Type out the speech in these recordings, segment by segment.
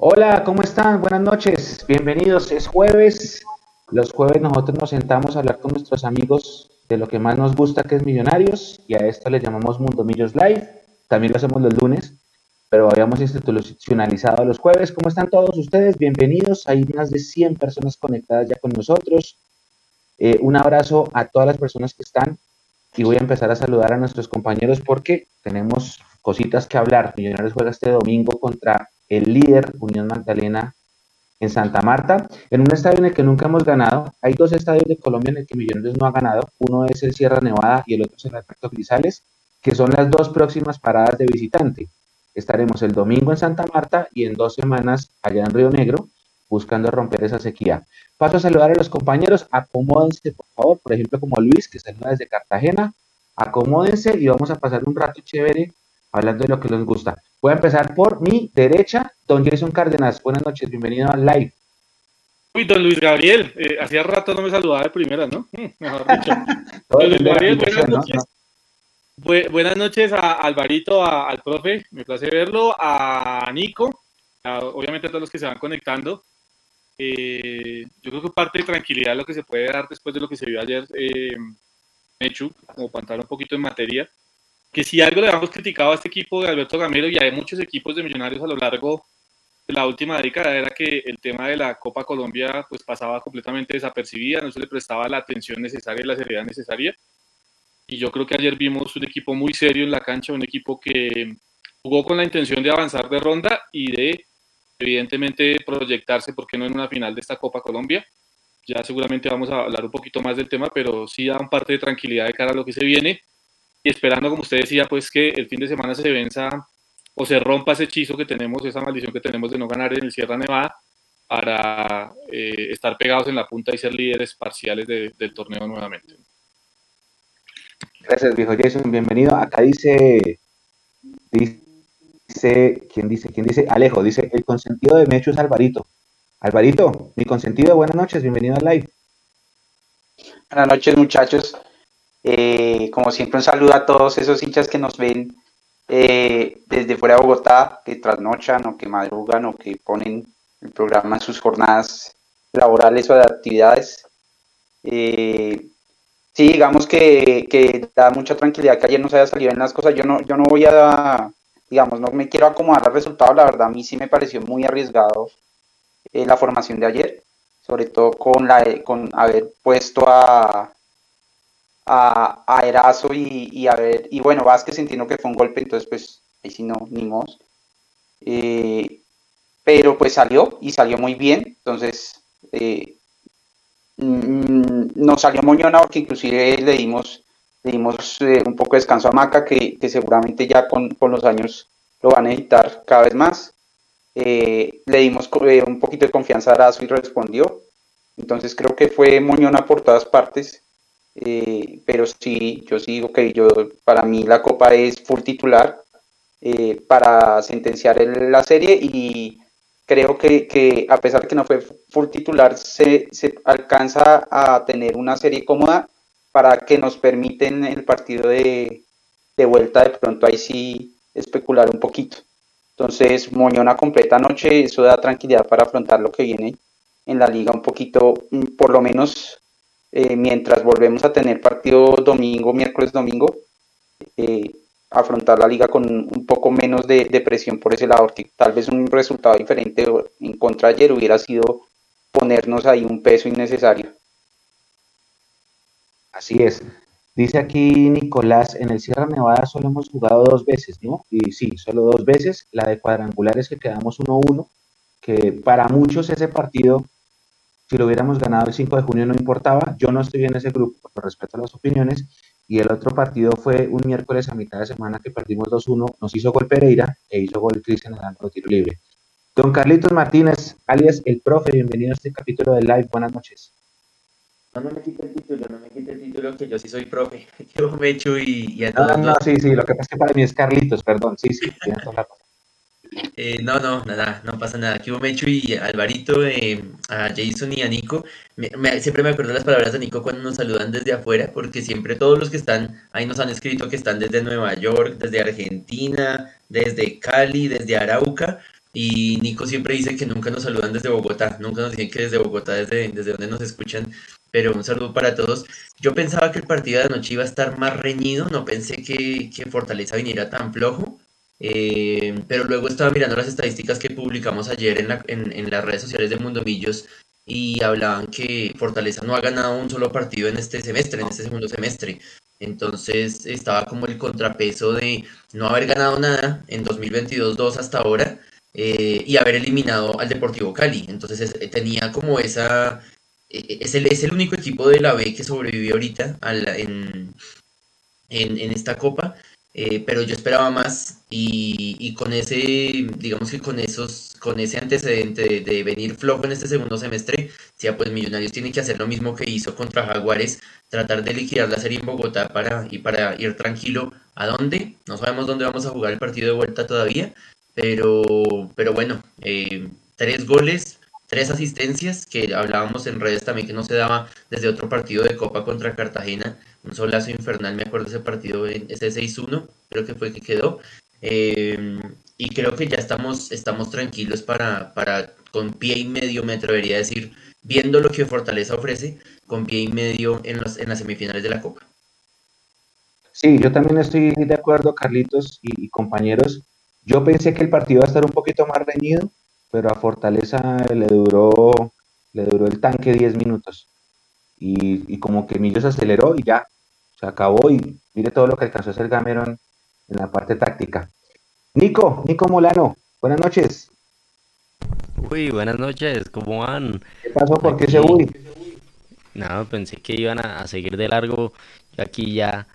Hola, ¿cómo están? Buenas noches, bienvenidos. Es jueves. Los jueves nosotros nos sentamos a hablar con nuestros amigos de lo que más nos gusta, que es Millonarios, y a esto le llamamos Mundo Millos Live. También lo hacemos los lunes, pero habíamos institucionalizado los jueves. ¿Cómo están todos ustedes? Bienvenidos. Hay más de 100 personas conectadas ya con nosotros. Eh, un abrazo a todas las personas que están y voy a empezar a saludar a nuestros compañeros porque tenemos cositas que hablar. Millonarios juega este domingo contra el líder Unión Magdalena en Santa Marta, en un estadio en el que nunca hemos ganado. Hay dos estadios de Colombia en el que Millonarios no ha ganado. Uno es el Sierra Nevada y el otro es el Alberto Grisales, que son las dos próximas paradas de visitante. Estaremos el domingo en Santa Marta y en dos semanas allá en Río Negro buscando romper esa sequía. Paso a saludar a los compañeros, acomódense por favor, por ejemplo como Luis, que saluda desde Cartagena, acomódense y vamos a pasar un rato chévere hablando de lo que les gusta. Voy a empezar por mi derecha, don Jason Cárdenas. Buenas noches, bienvenido al live. Uy, don Luis Gabriel, eh, hacía rato no me saludaba de primera, ¿no? Mm, mejor dicho. don Luis Gabriel, buenas noches. buenas noches a Alvarito, al profe, me place verlo, a Nico, obviamente a todos los que se van conectando. Eh, yo creo que parte de tranquilidad lo que se puede dar después de lo que se vio ayer, eh, Mechu, como para entrar un poquito en materia que si algo le habíamos criticado a este equipo de Alberto Gamero y a muchos equipos de millonarios a lo largo de la última década era que el tema de la Copa Colombia pues pasaba completamente desapercibida, no se le prestaba la atención necesaria y la seriedad necesaria. Y yo creo que ayer vimos un equipo muy serio en la cancha, un equipo que jugó con la intención de avanzar de ronda y de evidentemente proyectarse, porque no en una final de esta Copa Colombia. Ya seguramente vamos a hablar un poquito más del tema, pero sí da un parte de tranquilidad de cara a lo que se viene y esperando, como usted decía, pues que el fin de semana se venza o se rompa ese hechizo que tenemos, esa maldición que tenemos de no ganar en el Sierra Nevada para eh, estar pegados en la punta y ser líderes parciales del torneo nuevamente. Gracias, viejo Jason. Bienvenido. Acá dice, dice, ¿quién dice? ¿Quién dice? Alejo, dice, el consentido de Mecho es Alvarito. Alvarito, mi consentido, buenas noches, bienvenido al live. Buenas noches, muchachos. Eh, como siempre, un saludo a todos esos hinchas que nos ven eh, desde fuera de Bogotá, que trasnochan o que madrugan o que ponen el programa en sus jornadas laborales o de actividades. Eh, sí, digamos que, da mucha tranquilidad que ayer no se haya salido en las cosas. Yo no, yo no voy a, digamos, no me quiero acomodar al resultado. La verdad, a mí sí me pareció muy arriesgado la formación de ayer, sobre todo con, la, con haber puesto a, a, a y, a ver, y bueno, Vázquez entiendo que fue un golpe, entonces pues ahí sí no, ni mos. Eh, pero pues salió y salió muy bien, entonces eh, mm, nos salió moñona porque inclusive le dimos, le dimos eh, un poco de descanso a Maca, que, seguramente ya con, los años lo van a necesitar cada vez más. le dimos un poquito de confianza a Erazo y respondió. Entonces creo que fue moñona por todas partes. Eh, pero sí, yo sí digo que yo, para mí la Copa es full titular eh, para sentenciar la serie y creo que, a pesar de que no fue full titular, se, alcanza a tener una serie cómoda para que nos permiten el partido de, de vuelta de pronto ahí sí especular un poquito. Entonces, Moñona completa noche, eso da tranquilidad para afrontar lo que viene en la liga un poquito, mm, por lo menos eh, mientras volvemos a tener partido domingo, miércoles, domingo, eh, afrontar la liga con un poco menos de, presión por ese lado, tal vez un resultado diferente en contra ayer hubiera sido ponernos ahí un peso innecesario. Así es. Dice aquí Nicolás, en el Sierra Nevada solo hemos jugado dos veces, ¿no? Y sí, solo dos veces. La de cuadrangulares que quedamos 1-1, que para muchos ese partido si lo hubiéramos ganado el 5 de junio no importaba. Yo no estoy en ese grupo por respeto a las opiniones. Y el otro partido fue un miércoles a mitad de semana que perdimos 2-1. Nos hizo gol Pereira e hizo gol Cristian el tiro libre. Don Carlitos Martínez, alias El Profe, bienvenido a este capítulo de Live. Buenas noches. No, no me quite el título, no me quite el título, que yo sí soy profe. Yo me echo y, y a todos. No, no, sí, sí, lo que pasa es que para mí es Carlitos, perdón, sí, sí, eh, no, no, nada, no pasa nada. Aquí Mecho y Alvarito, eh, a Jason y a Nico. siempre me acuerdo las palabras de Nico cuando nos saludan desde afuera, porque siempre todos los que están ahí nos han escrito que están desde Nueva York, desde Argentina, desde Cali, desde Arauca. Y Nico siempre dice que nunca nos saludan desde Bogotá, nunca nos dicen que desde Bogotá, desde, desde donde nos escuchan, pero un saludo para todos. Yo pensaba que el partido de anoche iba a estar más reñido, no pensé que Fortaleza viniera tan flojo, eh, pero luego estaba mirando las estadísticas que publicamos ayer en, la, en, las redes sociales de Mundo Millos y hablaban que Fortaleza no ha ganado un solo partido en este semestre, en este segundo semestre. Entonces estaba como el contrapeso de no haber ganado nada en 2022-2 hasta ahora eh, y haber eliminado al Deportivo Cali. Entonces tenía como esa... E, es el, es el único equipo de la B que sobrevivió ahorita en, en esta copa eh, pero yo esperaba más y, con ese, digamos que con esos, con ese antecedente de, venir flojo en este segundo semestre, ya pues Millonarios tiene que hacer lo mismo que hizo contra Jaguares, tratar de liquidar la serie en Bogotá para, y para ir tranquilo. ¿A dónde? No sabemos dónde vamos a jugar el partido de vuelta todavía, pero, pero bueno, eh, tres goles, tres asistencias, que hablábamos en redes también que no se daba desde otro partido de Copa contra Cartagena un solazo infernal, me acuerdo ese partido, ese 6-1, creo que fue que quedó. Em, y creo que ya estamos, estamos tranquilos para, para, con pie y medio, me atrevería a decir, viendo lo que Fortaleza ofrece, con pie y medio en, los, en las semifinales de la Copa. Sí, yo también estoy de acuerdo, Carlitos y, compañeros. Yo pensé que el partido iba a estar un poquito más reñido, pero a Fortaleza le duró, le duró el tanque 10 minutos. Y, y como que Millos aceleró y ya, se acabó y mire todo lo que alcanzó a hacer Gameron en la parte táctica. Nico, Nico Molano, buenas noches. Uy, buenas noches, ¿cómo van? ¿Qué pasó? ¿Por qué se uy? No, pensé que iban a, seguir de largo. Yo aquí ya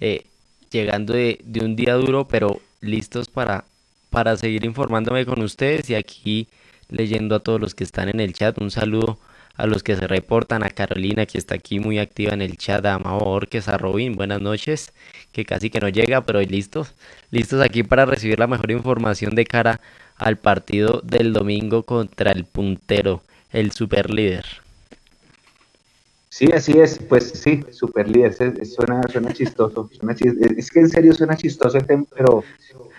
eh, llegando de, de, un día duro, pero listos para, para seguir informándome con ustedes y aquí leyendo a todos los que están en el chat. Un saludo a los que se reportan, a Carolina que está aquí muy activa en el chat, a Amado a Robin, buenas noches, que casi que no llega, pero listos, listos aquí para recibir la mejor información de cara al partido del domingo contra el puntero, el super líder. Sí, así es, pues sí, super líder, suena, suena chistoso, es que en serio suena chistoso el tema, pero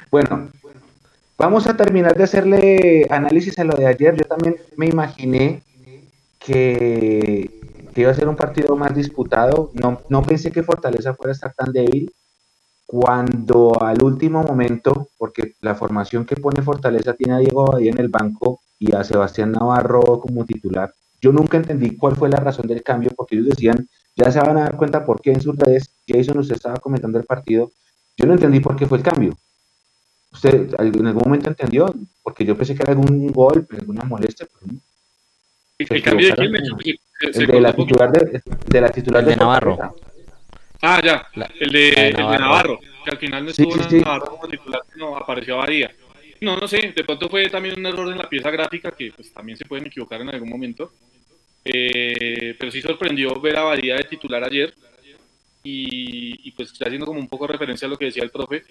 bueno, vamos a terminar de hacerle análisis a lo de ayer, yo también me imaginé que, iba a ser un partido más disputado. No, no pensé que Fortaleza fuera a estar tan débil cuando al último momento, porque la formación que pone Fortaleza tiene a Diego Badía en el banco y a Sebastián Navarro como titular. Yo nunca entendí cuál fue la razón del cambio, porque ellos decían, ya se van a dar cuenta por qué en sus redes, Jason, usted estaba comentando el partido, yo no entendí por qué fue el cambio. ¿Usted en algún momento entendió? Porque yo pensé que era algún gol, alguna molestia, pero no. ¿El cambio de quién? el de la, titular de, de, la titular de, Navarro. Ah, ya, el, de, el de Navarro, que al final no estuvo sí, Navarro como titular, no apareció Badía. No, no sé, de pronto fue también un error en la pieza gráfica, que pues también se pueden equivocar en algún momento. Eh, pero sí sorprendió ver a Badía de titular ayer. Y, y pues haciendo como un poco referencia a lo que decía el profe,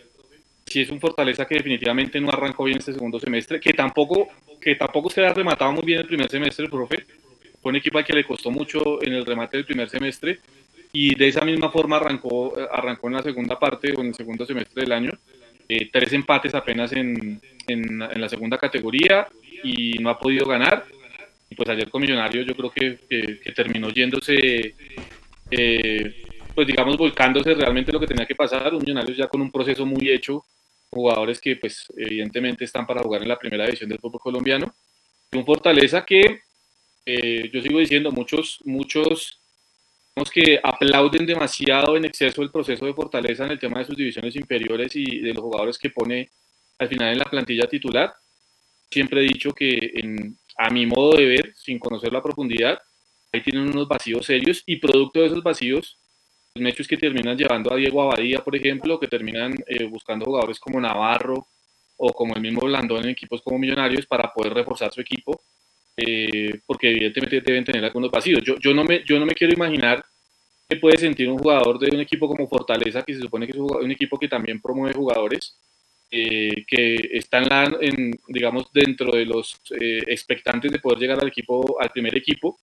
si es un Fortaleza que definitivamente no arrancó bien este segundo semestre, que tampoco que tampoco se ha rematado muy bien el primer semestre, profe. Fue un equipo al que le costó mucho en el remate del primer semestre y de esa misma forma arrancó, arrancó en la segunda parte o en el segundo semestre del año. Eh, tres empates apenas en, en, la segunda categoría y no ha podido ganar. Y pues ayer con Millonarios yo creo que, que, terminó yéndose, eh, pues digamos, volcándose realmente lo que tenía que pasar. Un Millonarios ya con un proceso muy hecho, jugadores que pues evidentemente están para jugar en la primera división del fútbol colombiano. Y un Fortaleza que eh, yo sigo diciendo, muchos, muchos que aplauden demasiado en exceso el proceso de Fortaleza en el tema de sus divisiones inferiores y de los jugadores que pone al final en la plantilla titular. Siempre he dicho que en, a mi modo de ver, sin conocer la profundidad, ahí tienen unos vacíos serios y producto de esos vacíos hechos que terminan llevando a Diego Abadía, por ejemplo, que terminan eh, buscando jugadores como Navarro o como el mismo Blandón en equipos como Millonarios para poder reforzar su equipo, eh, porque evidentemente deben tener algunos vacíos. Yo, yo, no me, yo no me quiero imaginar qué puede sentir un jugador de un equipo como Fortaleza, que se supone que es un equipo que también promueve jugadores, eh, que están en, digamos, dentro de los expectantes de poder llegar al equipo, al primer equipo,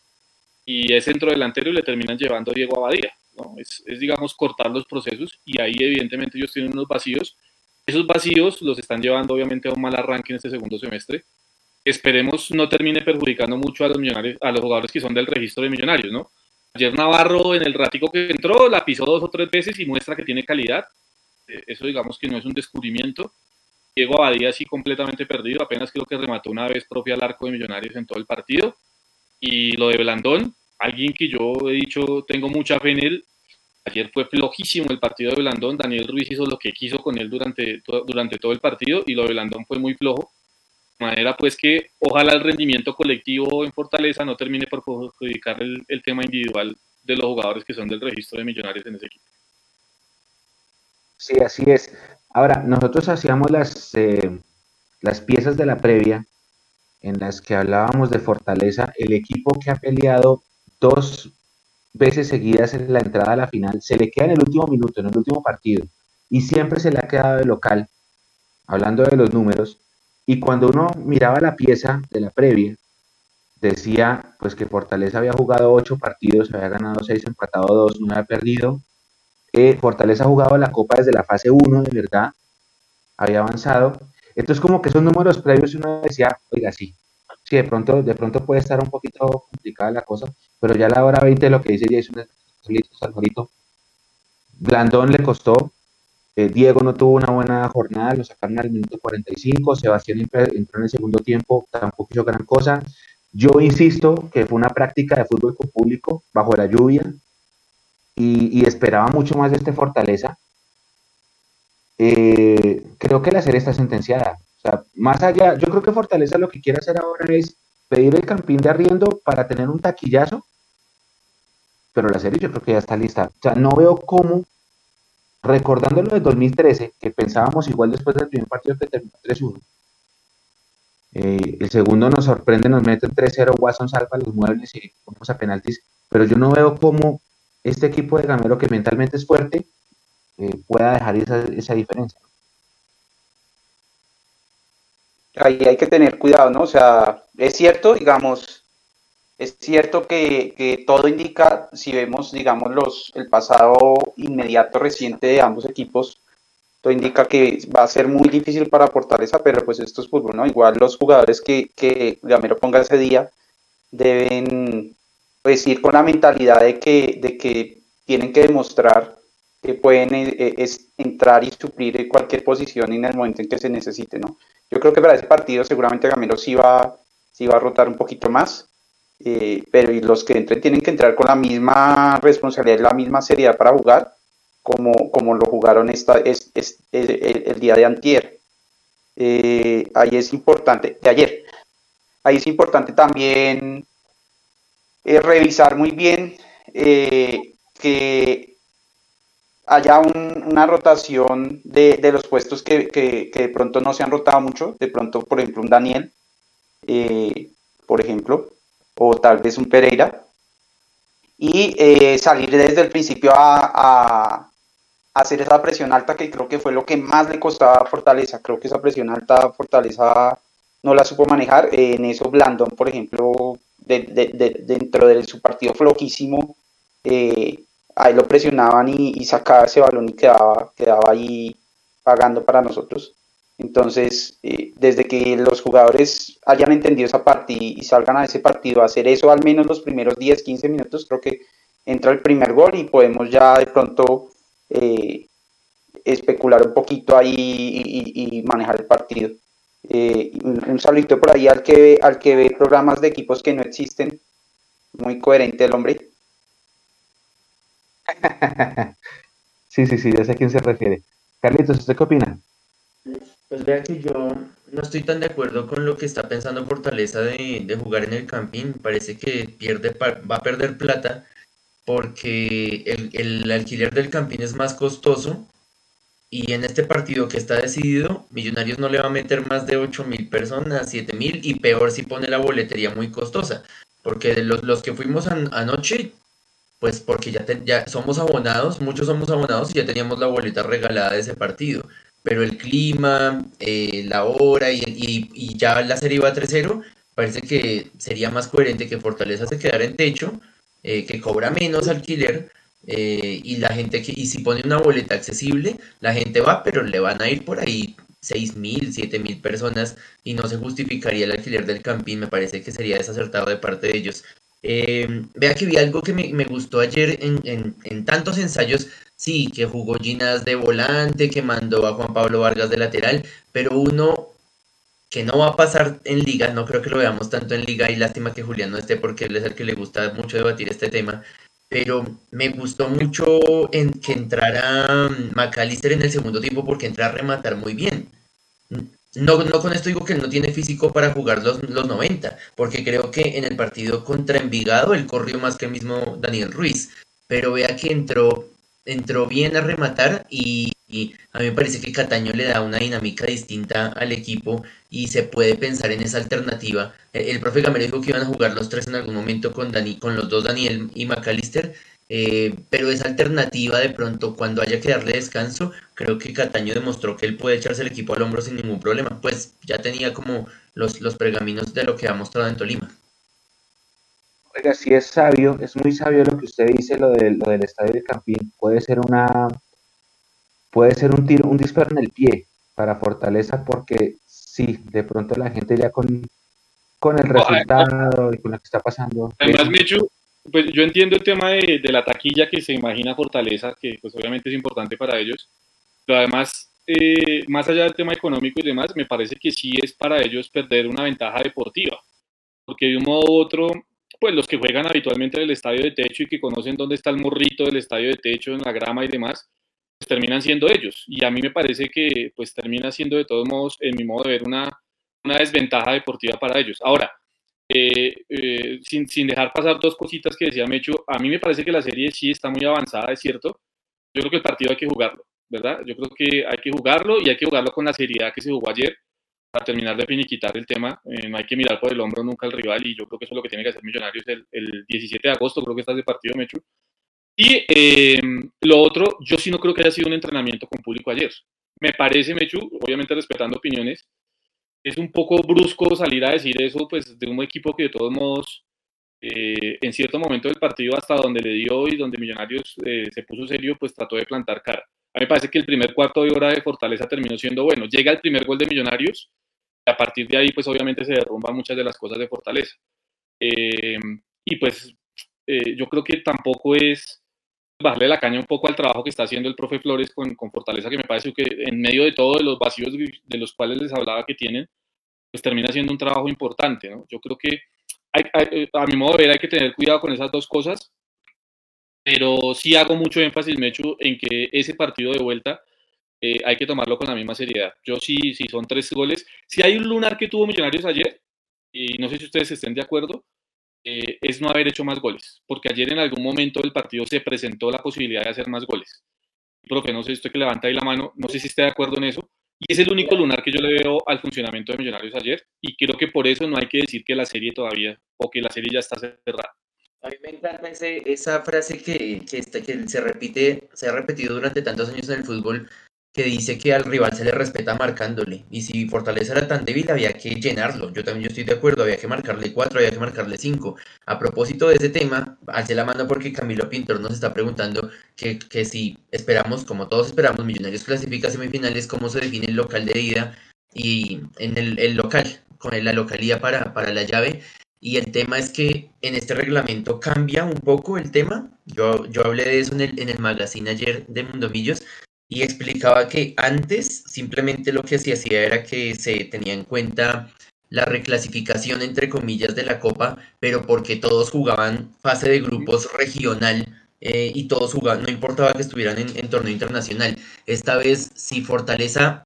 y es centro delantero y le terminan llevando a Diego Abadía. Es, digamos, cortar los procesos y ahí evidentemente ellos tienen unos vacíos Esos vacíos los están llevando obviamente a un mal arranque en este segundo semestre. Esperemos no termine perjudicando mucho a los millonarios, a los jugadores que son del registro de millonarios, ¿no? Ayer Navarro en el ratico que entró la pisó dos o tres veces y muestra que tiene calidad. Eh, eso digamos que no es un descubrimiento. Diego Abadía sí completamente perdido, apenas creo que remató una vez propia al arco de Millonarios en todo el partido. Y lo de Blandón, alguien que yo he dicho tengo mucha fe en él, Ayer fue flojísimo el partido de Blandón. Daniel Ruiz hizo lo que quiso con él durante, durante todo el partido y lo de Blandón fue muy flojo. De manera pues que ojalá el rendimiento colectivo en Fortaleza no termine por perjudicar el, tema individual de los jugadores que son del registro de millonarios en ese equipo. Sí, así es. Ahora, nosotros hacíamos las, eh, las piezas de la previa en las que hablábamos de Fortaleza, el equipo que ha peleado dos veces seguidas en la entrada a la final, se le queda en el último minuto, en el último partido, y siempre se le ha quedado de local, hablando de los números, y cuando uno miraba la pieza de la previa, decía pues que Fortaleza había jugado ocho partidos, había ganado seis, empatado dos, no había perdido. Eh, Fortaleza ha jugado la Copa desde la fase 1, de verdad, había avanzado. Entonces como que esos números previos uno decía, oiga, sí, sí, de pronto, de pronto puede estar un poquito complicada la cosa, pero ya la hora 20 lo que dice Jason es solito, Blandón le costó, eh, Diego no tuvo una buena jornada, lo sacaron al minuto 45, Sebastián entró en el segundo tiempo, tampoco hizo gran cosa. Yo insisto que fue una práctica de fútbol con público bajo la lluvia y, esperaba mucho más de este Fortaleza. Eh, creo que la serie está sentenciada sea, más allá, yo creo que Fortaleza lo que quiere hacer ahora es pedir el campín de arriendo para tener un taquillazo, pero la serie yo creo que ya está lista. O sea, no veo cómo, recordando lo de 2013, que pensábamos igual después del primer partido que terminó 3-1, eh, el segundo nos sorprende, nos mete en 3-0, Watson salva los muebles y vamos a penaltis, pero yo no veo cómo este equipo de Gamero, que mentalmente es fuerte, eh, pueda dejar esa diferencia. Ahí hay que tener cuidado, ¿no? O sea, es cierto, digamos, es cierto que, todo indica, si vemos, digamos, los, el pasado inmediato reciente de ambos equipos, todo indica que va a ser muy difícil para Fortaleza, pero pues esto es fútbol, ¿no? Igual los jugadores que, que Gamero ponga ese día deben pues ir con la mentalidad de que, de que tienen que demostrar que pueden eh, eh, entrar y suplir cualquier posición en el momento en que se necesite, ¿no? Yo creo que para ese partido seguramente Gamero sí va, sí va a rotar un poquito más, eh, pero los que entren tienen que entrar con la misma responsabilidad la misma seriedad para jugar como, como lo jugaron esta, es, el, día de antier. ahí es importante, de ayer, ahí es importante también revisar muy bien que haya una rotación de, los puestos que, de pronto no se han rotado mucho, de pronto, por ejemplo, un Daniel, eh, por ejemplo, o tal vez un Pereira, y eh, salir desde el principio a, hacer esa presión alta que creo que fue lo que más le costaba a Fortaleza, creo que esa presión alta Fortaleza no la supo manejar, en eso Blandón, por ejemplo, dentro de su partido flojísimo, eh, ahí lo presionaban y, sacaba ese balón y quedaba, quedaba ahí pagando para nosotros. Entonces, eh, desde que los jugadores hayan entendido esa parte y, salgan a ese partido a hacer eso al menos los primeros 10, 15 minutos, creo que entra el primer gol y podemos ya de pronto eh, especular un poquito ahí y, manejar el partido. Eh, un, un, saludito por ahí al que, al que ve programas de equipos que no existen. Muy coherente el hombre. sí, sí, sí, ya sé a quién se refiere. Carlitos, ¿usted qué opina? Pues vea que yo no estoy tan de acuerdo con lo que está pensando Fortaleza de, jugar en el campín. Parece que pierde, va a perder plata porque el, el alquiler del campín es más costoso y en este partido que está decidido, Millonarios no le va a meter más de 8 mil personas, 7 mil y peor si pone la boletería muy costosa. Porque los, los que fuimos anoche pues porque ya, ya somos abonados, muchos somos abonados y ya teníamos la boleta regalada de ese partido. Pero el clima, eh, la hora y, y, ya la serie iba 3-0, parece que sería más coherente que Fortaleza se quedara en techo, eh, que cobra menos alquiler, eh, y la gente que, y si pone una boleta accesible, la gente va, pero le van a ir por ahí seis mil, siete mil personas y no se justificaría el alquiler del campín, me parece que sería desacertado de parte de ellos. Eh, vea que vi algo que me, gustó ayer en, en, tantos ensayos, sí, que jugó Ginas de volante, que mandó a Juan Pablo Vargas de lateral, pero uno que no va a pasar en liga, no creo que lo veamos tanto en liga y lástima que Julián no esté porque él es el que le gusta mucho debatir este tema, pero me gustó mucho en que entrara McAllister en el segundo tiempo porque entra a rematar muy bien. No, no con esto digo que no tiene físico para jugar los, los 90, porque creo que en el partido contra Envigado él corrió más que el mismo Daniel Ruiz, pero vea que entró, entró bien a rematar y y a mí me parece que Cataño le da una dinámica distinta al equipo y se puede pensar en esa alternativa. El, profe Gamero dijo que iban a jugar los tres en algún momento con, Dani, con los dos Daniel y McAllister, eh, pero esa alternativa de pronto cuando haya que darle descanso, creo que Cataño demostró que él puede echarse el equipo al hombro sin ningún problema, pues ya tenía como los, los pergaminos de lo que ha mostrado en Tolima. Oiga, si es sabio, es muy sabio lo que usted dice, lo, de, lo del estadio de Campín. Puede ser una, puede ser un tiro, un disparo en el pie para Fortaleza, porque sí, de pronto la gente ya con, con el resultado y con lo que está pasando. Además, Mechu, pues yo entiendo el tema de, la taquilla que se imagina Fortaleza, que pues obviamente es importante para ellos, pero además, eh, más allá del tema económico y demás, me parece que sí es para ellos perder una ventaja deportiva, porque de un modo u otro, pues los que juegan habitualmente en el estadio de techo y que conocen dónde está el morrito del estadio de techo, en la grama y demás, pues, terminan siendo ellos. Y a mí me parece que pues termina siendo de todos modos, en mi modo de ver, una, una desventaja deportiva para ellos. Ahora, eh, eh, sin, sin, dejar pasar dos cositas que decía Mecho, a mí me parece que la serie sí está muy avanzada, es cierto. Yo creo que el partido hay que jugarlo, ¿verdad? Yo creo que hay que jugarlo y hay que jugarlo con la seriedad que se jugó ayer para terminar de finiquitar el tema. Eh, no hay que mirar por el hombro nunca al rival y yo creo que eso es lo que tiene que hacer Millonarios el, el 17 de agosto, creo que está ese partido, Mecho. Y eh, lo otro, yo sí no creo que haya sido un entrenamiento con público ayer. Me parece, Mechu, obviamente respetando opiniones, es un poco brusco salir a decir eso pues, de un equipo que de todos modos, eh, en cierto momento del partido, hasta donde le dio y donde Millonarios eh, se puso serio, pues trató de plantar cara. A mí me parece que el primer cuarto de hora de Fortaleza terminó siendo bueno. Llega el primer gol de Millonarios, y a partir de ahí, pues obviamente se derrumban muchas de las cosas de Fortaleza. y pues yo creo que tampoco es bajarle la caña un poco al trabajo que está haciendo el profe Flores con, con Fortaleza, que me parece que en medio de todos los vacíos de los cuales les hablaba que tienen, pues termina siendo un trabajo importante, ¿no? Yo creo que a mi modo de ver hay que tener cuidado con esas dos cosas, pero sí hago mucho énfasis, Mechu, en que ese partido de vuelta eh, hay que tomarlo con la misma seriedad. Yo sí, sí son tres goles. Si hay un lunar que tuvo Millonarios ayer, y no sé si ustedes estén de acuerdo, eh, es no haber hecho más goles, porque ayer en algún momento del partido se presentó la posibilidad de hacer más goles. Profe, no sé usted que levanta ahí la mano, no sé si esté de acuerdo en eso. Y es el único lunar que yo le veo al funcionamiento de Millonarios ayer, y creo que por eso no hay que decir que la serie todavía, o que la serie ya está cerrada. A mí me encanta esa frase que, que, que se repite, se ha repetido durante tantos años en el fútbol, que dice que al rival se le respeta marcándole. Y si Fortaleza era tan débil, había que llenarlo. Yo también yo estoy de acuerdo, había que marcarle 4, había que marcarle 5. A propósito de ese tema, hace la mano porque Camilo Pintor nos está preguntando que, que si esperamos, como todos esperamos, Millonarios clasifica semifinales, cómo se define el local de ida y en el, local, con la localía para, para la llave. Y el tema es que en este reglamento cambia un poco el tema. Yo, yo hablé de eso en el, en el magazine ayer de Mundomillos y explicaba que antes simplemente lo que se hacía era que se tenía en cuenta la reclasificación entre comillas de la Copa, pero porque todos jugaban fase de grupos regional eh, y todos jugaban, no importaba que estuvieran en, torneo internacional. Esta vez, si Fortaleza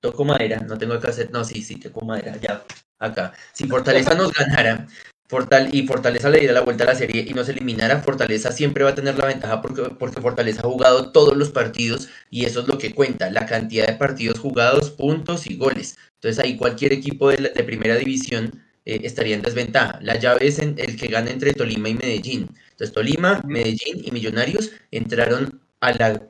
toco madera, no tengo que hacer, no, sí, sí, toco madera, ya, acá. Si Fortaleza nos ganara, Fortal y Fortaleza le diera la vuelta a la serie y no se eliminara, Fortaleza siempre va a tener la ventaja porque, porque Fortaleza ha jugado todos los partidos y eso es lo que cuenta, la cantidad de partidos jugados, puntos y goles. Entonces ahí cualquier equipo de, de primera división eh, estaría en desventaja. La llave es en, el que gana entre Tolima y Medellín. Entonces Tolima, Medellín y Millonarios entraron a la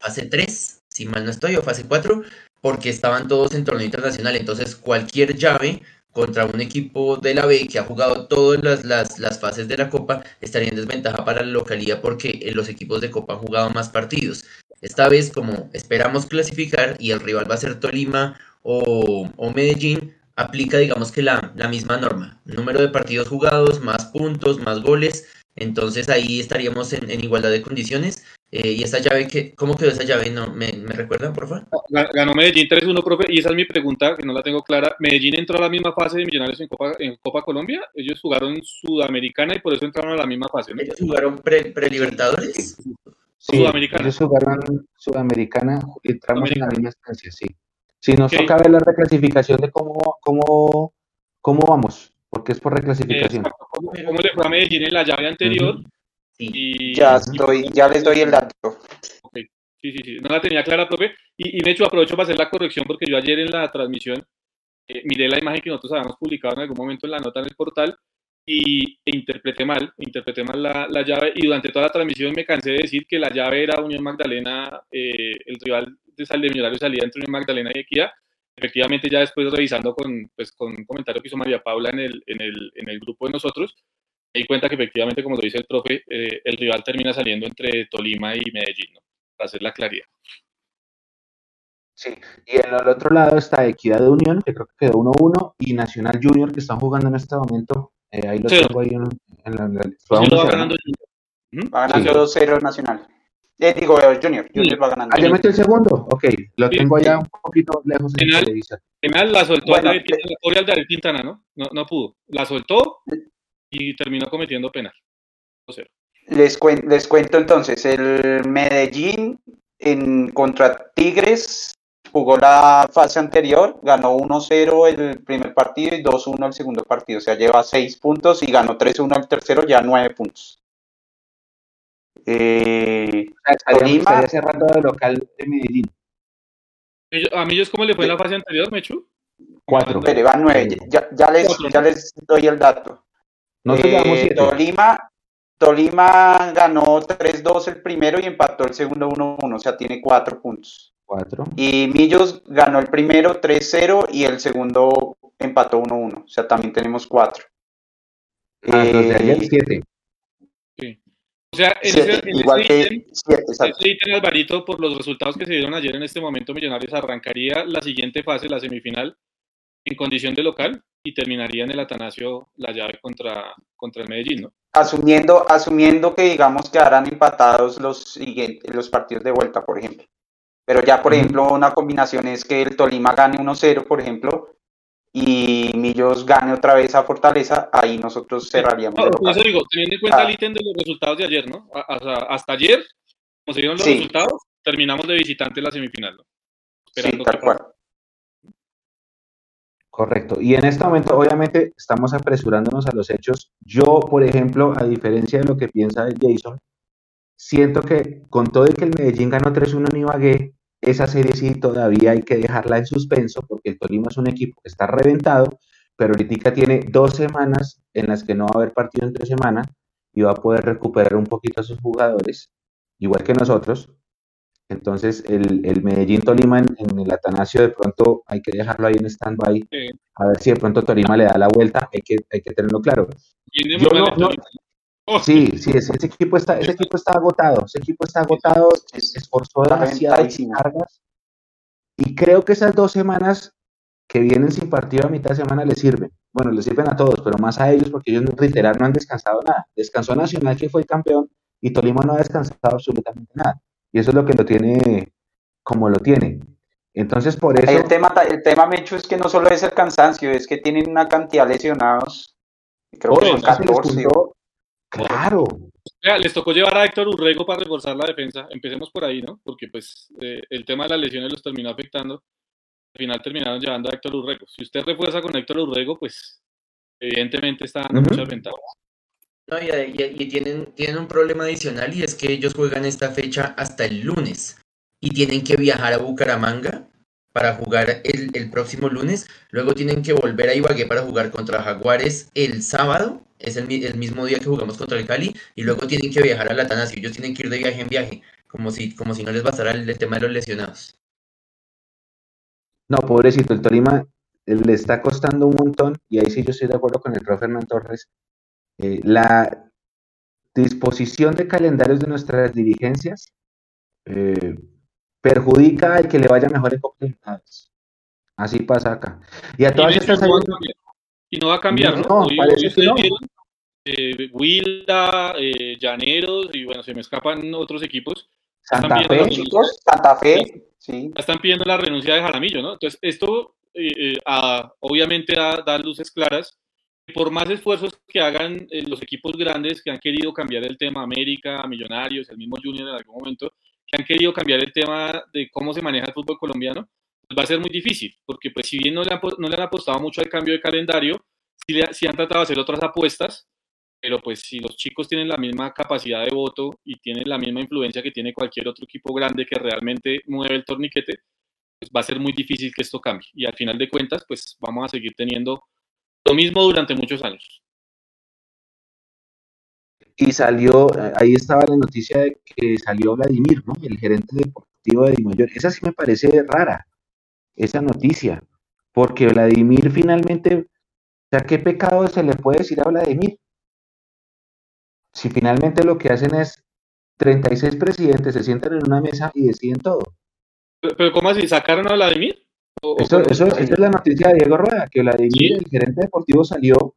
fase 3, si mal no estoy, o fase 4, porque estaban todos en torneo internacional. Entonces cualquier llave contra un equipo de la B que ha jugado todas las, las, las, fases de la Copa, estaría en desventaja para la localidad porque eh, los equipos de Copa han jugado más partidos. Esta vez, como esperamos clasificar y el rival va a ser Tolima o, o Medellín, aplica digamos que la, la misma norma. Número de partidos jugados, más puntos, más goles. Entonces ahí estaríamos en igualdad de condiciones eh, y esa llave, que, ¿cómo quedó esa llave? No, ¿Me, me recuerdan, por favor? Ganó Medellín 3-1, profe, y esa es mi pregunta, que no la tengo clara. ¿Medellín entró a la misma fase de Millonarios en Copa, en Copa Colombia? Ellos jugaron Sudamericana y por eso entraron a la misma fase, ¿no? ¿Ellos jugaron pre-Libertadores? sí, Sudamericana. ellos jugaron Sudamericana y entramos en la misma estancia, sí. Si nos toca ver la reclasificación de cómo, cómo, cómo vamos, porque es por reclasificación. ¿Cómo, le fue a Medellín en la llave anterior? Ya, estoy, ya les doy el dato. Okay. Sí, sí, sí. No la tenía clara, profe. Y, y de hecho aprovecho para hacer la corrección porque yo ayer en la transmisión eh, miré la imagen que nosotros habíamos publicado en algún momento en la nota en el portal y e interpreté mal, interpreté mal la, la, llave y durante toda la transmisión me cansé de decir que la llave era Unión Magdalena, eh, el rival de Sal de Millonario salía entre Unión Magdalena y Equidad. Efectivamente, ya después revisando con, pues, con un comentario que hizo María Paula en el, en el, en el grupo de nosotros, di cuenta que efectivamente, como lo dice el profe, eh, el rival termina saliendo entre Tolima y Medellín, ¿no? para hacer la claridad. Sí, y en el otro lado está Equidad de Unión, que creo que quedó 1-1, y Nacional Junior, que están jugando en este momento. Eh, ahí lo sí. tengo ahí en, en la. En la sí, va ganando, va ganando 2-0 Nacional. Eh, digo, Junior, Junior va ganando. Ah, ya metió el segundo. Ok, lo sí. tengo allá un poquito lejos en el televisor. Final la soltó bueno, David Quintana, David Quintana, ¿no? ¿no? No pudo. La soltó y terminó cometiendo penal. O sea. Les, cuen les cuento entonces, el Medellín en contra Tigres jugó la fase anterior, ganó 1-0 el primer partido y 2-1 el segundo partido, o sea, lleva 6 puntos y ganó 3-1 el tercero, ya 9 puntos. Eh, Tolima, cerrando de local de Medellín. ¿A mí cómo le fue en la fase anterior, Mechu? 4. Pero van 9, ya, ya, les, ya les doy el dato. No eh, Tolima, Tolima ganó 3-2 el primero y empató el segundo 1-1, o sea, tiene 4 puntos. 4. Y Millos ganó el primero 3-0 y el segundo empató 1-1, o sea, también tenemos 4. Ah, eh, los de ayer 7. Sí. O sea, en siete, ese, en igual ese que ítem, 7, exacto. ese ítem, Alvarito, por los resultados que se dieron ayer en este momento, Millonarios arrancaría la siguiente fase, la semifinal, en condición de local y terminaría en el Atanasio la llave contra, contra el Medellín, ¿no? Asumiendo, asumiendo que digamos quedarán empatados los siguientes, los partidos de vuelta, por ejemplo. Pero ya, por ejemplo, una combinación es que el Tolima gane 1-0, por ejemplo, y Millos gane otra vez a Fortaleza, ahí nosotros cerraríamos. No, por eso digo, teniendo en cuenta ah. el ítem de los resultados de ayer, ¿no? Hasta ayer, como se dieron los sí. resultados, terminamos de visitante en la semifinal, ¿no? Esperando sí, tal cual. Correcto. Y en este momento, obviamente, estamos apresurándonos a los hechos. Yo, por ejemplo, a diferencia de lo que piensa Jason, siento que con todo y que el Medellín ganó 3-1 en Ibagué, esa serie sí todavía hay que dejarla en suspenso porque el Tolima es un equipo que está reventado, pero ahorita tiene dos semanas en las que no va a haber partido entre semana y va a poder recuperar un poquito a sus jugadores, igual que nosotros. Entonces, el, el Medellín Tolima en, en, el Atanasio, de pronto hay que dejarlo ahí en stand-by, sí. a ver si de pronto Tolima le da la vuelta, hay que, hay que tenerlo claro. Yo no, no, oh. Sí, sí, ese, ese, equipo está, ese equipo está agotado, ese equipo está agotado, se esforzó demasiado sin cargas, y creo que esas dos semanas que vienen sin partido a mitad de semana les sirven. Bueno, les sirven a todos, pero más a ellos porque ellos, reiterar, no han descansado nada. Descansó Nacional, que fue campeón, y Tolima no ha descansado absolutamente nada. Y eso es lo que lo tiene como lo tiene. Entonces, por eso... El tema, el tema Mecho, es que no solo es el cansancio, es que tienen una cantidad de lesionados. Creo que son 14. Claro. Les tocó llevar a Héctor Urrego para reforzar la defensa. Empecemos por ahí, ¿no? Porque pues eh, el tema de las lesiones los terminó afectando. Al final terminaron llevando a Héctor Urrego. Si usted refuerza con Héctor Urrego, pues evidentemente está dando uh -huh. muchas ventajas. No, y, tienen, tienen un problema adicional y es que ellos juegan esta fecha hasta el lunes y tienen que viajar a Bucaramanga para jugar el, el, próximo lunes. Luego tienen que volver a Ibagué para jugar contra Jaguares el sábado. Es el, el mismo día que jugamos contra el Cali. Y luego tienen que viajar a la Tanasio. Ellos tienen que ir de viaje en viaje. Como si, como si no les bastara el, el tema de los lesionados. No, pobrecito. El Tolima le está costando un montón, y ahí sí yo estoy de acuerdo con el profe Hernán Torres, eh, la disposición de calendarios de nuestras dirigencias eh, perjudica al que le vaya mejor en oportunidades. Así pasa acá. Y a todas estas... Y no va a cambiar, ¿no? no, eh, Huila, eh, Llaneros, y bueno, se me escapan otros equipos. Santa Fe, chicos, Santa Fe, sí. Están pidiendo la renuncia de Jaramillo, ¿no? Entonces, esto eh, obviamente da, da, luces claras. Por más esfuerzos que hagan los equipos grandes que han querido cambiar el tema América, Millonarios, el mismo Junior en algún momento, que han querido cambiar el tema de cómo se maneja el fútbol colombiano, pues va a ser muy difícil, porque pues si bien no le han, no le han apostado mucho al cambio de calendario, sí, han tratado de hacer otras apuestas, pero pues si los chicos tienen la misma capacidad de voto y tienen la misma influencia que tiene cualquier otro equipo grande que realmente mueve el torniquete, pues va a ser muy difícil que esto cambie. Y al final de cuentas, pues vamos a seguir teniendo lo mismo durante muchos años. Y salió, ahí estaba la noticia de que salió Vladimir, ¿no? El gerente deportivo de Dimayor. Esa sí me parece rara, esa noticia, porque Vladimir finalmente, o sea, ¿qué pecado se le puede decir a Vladimir? Si finalmente lo que hacen es 36 presidentes se sientan en una mesa y deciden todo. ¿Pero, cómo así? ¿Sacaron a Vladimir? Eso, eso, es la noticia de Diego Rueda, que Vladimir, el gerente deportivo, salió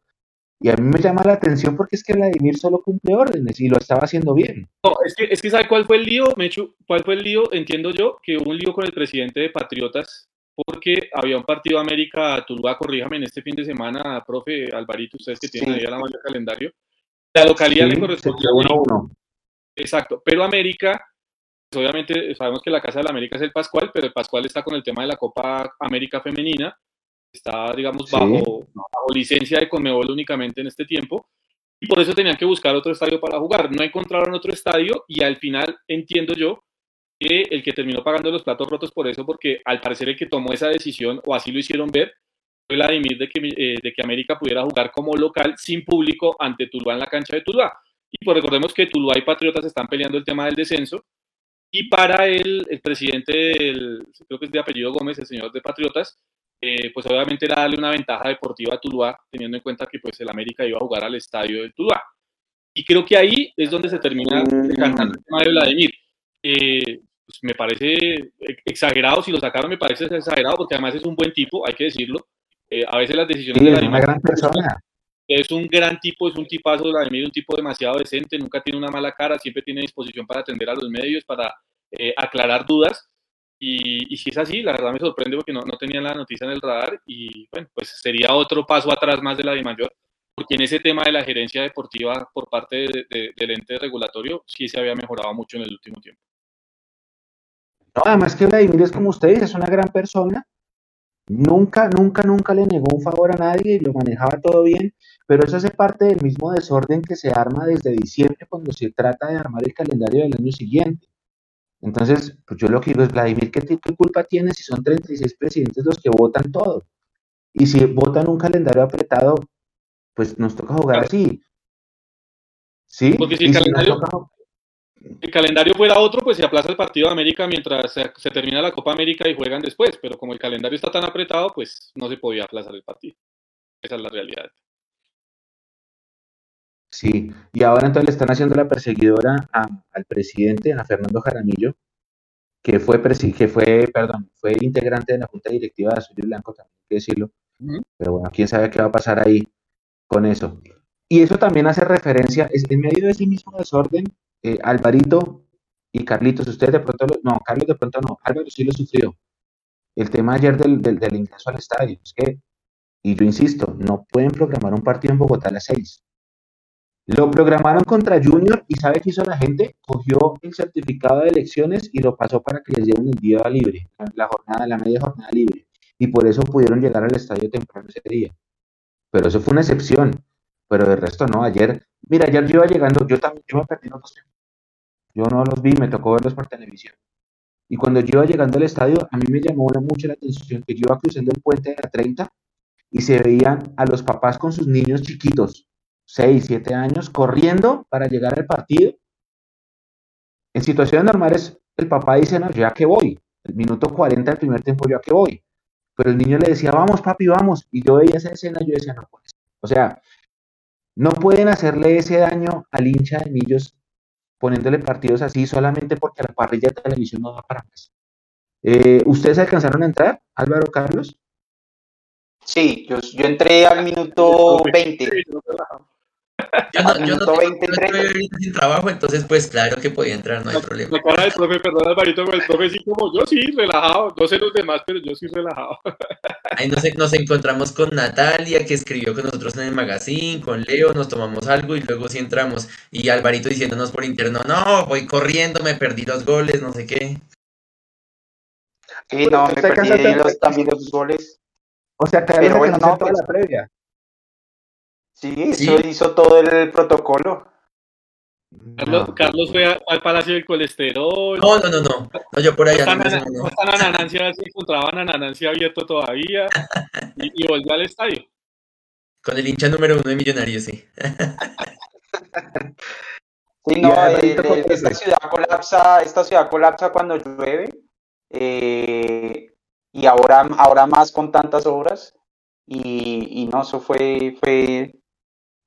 y a mí me llama la atención porque es que Vladimir solo cumple órdenes y lo estaba haciendo bien. No, es que, es que ¿sabe cuál fue el lío, Mechu? ¿Cuál fue el lío? Entiendo yo que hubo un lío con el presidente de Patriotas porque había un partido América-Tuluá, corríjame, en este fin de semana, profe Alvarito, ustedes que tienen ahí a la mano el calendario. La localidad le corresponde uno. Exacto, pero América, obviamente sabemos que la Casa de la América es el Pascual, pero el Pascual está con el tema de la Copa América Femenina, está, digamos, bajo, bajo licencia de Conmebol únicamente en este tiempo, y por eso tenían que buscar otro estadio para jugar. No encontraron otro estadio y al final entiendo yo que el que terminó pagando los platos rotos por eso, porque al parecer el que tomó esa decisión, o así lo hicieron ver, fue la de de que, eh, de que América pudiera jugar como local sin público ante Tuluá en la cancha de Tuluá. Y pues recordemos que Tuluá y Patriotas están peleando el tema del descenso. Y para él, el presidente, del, creo que es de apellido Gómez, el señor de Patriotas, eh, pues obviamente era darle una ventaja deportiva a Tuluá, teniendo en cuenta que pues el América iba a jugar al estadio del Tuluá. Y creo que ahí es donde se termina cantando el tema de Vladimir. Eh, pues me parece exagerado, si lo sacaron me parece exagerado, porque además es un buen tipo, hay que decirlo. Eh, a veces las decisiones de es una gran persona. Es un gran tipo, es un tipazo, Vladimir, un tipo demasiado decente, nunca tiene una mala cara, siempre tiene disposición para atender a los medios, para eh, aclarar dudas. Y, si es así, la verdad me sorprende porque no, no tenía la noticia en el radar y bueno, pues sería otro paso atrás más de la de mayor, porque en ese tema de la gerencia deportiva por parte del ente regulatorio sí se había mejorado mucho en el último tiempo. Además que Vladimir es como usted dice, es una gran persona. Nunca, nunca, nunca le negó un favor a nadie y lo manejaba todo bien, pero eso hace parte del mismo desorden que se arma desde diciembre cuando se trata de armar el calendario del año siguiente. Entonces, pues yo lo que digo es, Vladimir, ¿qué culpa tiene si son 36 presidentes los que votan todo? Y si votan un calendario apretado, pues nos toca jugar así. ¿Sí? Porque si el calendario, el calendario fuera otro, pues se aplaza el partido de América mientras se, termina la Copa América y juegan después, pero como el calendario está tan apretado, pues no se podía aplazar el partido. Esa es la realidad. Sí, y ahora entonces le están haciendo la perseguidora al presidente, a Fernando Jaramillo, que fue, que fue, perdón, fue integrante de la Junta Directiva de Azul y Blanco, también hay que decirlo. Pero bueno, quién sabe qué va a pasar ahí con eso. Y eso también hace referencia, es, en medio de ese mismo desorden, eh, Alvarito y Carlitos, ustedes de pronto, no, Carlos de pronto no, Álvaro sí lo sufrió. El tema ayer del, del, ingreso al estadio, es que, y yo insisto, no pueden programar un partido en Bogotá a las seis. Lo programaron contra Junior y ¿sabe qué hizo la gente? Cogió el certificado de elecciones y lo pasó para que les dieran el día libre, la jornada, la media jornada libre. Y por eso pudieron llegar al estadio temprano ese día. Pero eso fue una excepción. Pero de resto no, ayer, mira, ayer yo iba llegando, yo también, yo me perdí los dos yo no los vi, me tocó verlos por televisión. Y cuando yo iba llegando al estadio, a mí me llamó mucho la atención que yo iba cruzando el puente de la 30 y se veían a los papás con sus niños chiquitos, 6, 7 años, corriendo para llegar al partido. En situaciones normales, el papá dice, no, ya que voy, el minuto 40 del primer tiempo, ya que voy. pero el niño le decía, vamos papi, vamos, y yo veía esa escena, yo decía, no puede O sea, no pueden hacerle ese daño al hincha de Millos poniéndole partidos así solamente porque la parrilla de televisión no da para más. Eh, ¿Ustedes alcanzaron a entrar, Álvaro Carlos? Sí, yo, yo entré al minuto 20. Yo no, yo no, estoy sin trabajo, entonces pues claro que podía entrar, no hay problema. La cara del profe, perdón Alvarito, el profe sí como yo sí, relajado, no sé los demás, pero yo sí relajado. Ahí nos, nos encontramos con Natalia, que escribió con nosotros en el magazine, con Leo, nos tomamos algo y luego sí entramos. Y Alvarito diciéndonos por interno, no, voy corriendo, me perdí los goles, no sé qué. Sí, no, me perdí los, también los goles. O sea, que pero bueno, no, toda la previa. Sí, eso hizo todo el protocolo. Carlos, fue al Palacio del Colesterol. No, no, no, no. no yo por allá. No, están, no, Ananancia, se encontraban Ananancia abierto todavía y, y, volvió al estadio. Con el hincha número uno de Millonarios, sí. sí, no, eh, esta ciudad colapsa, esta ciudad colapsa cuando llueve. Eh, y ahora, ahora más con tantas obras. Y, y no, eso fue, fue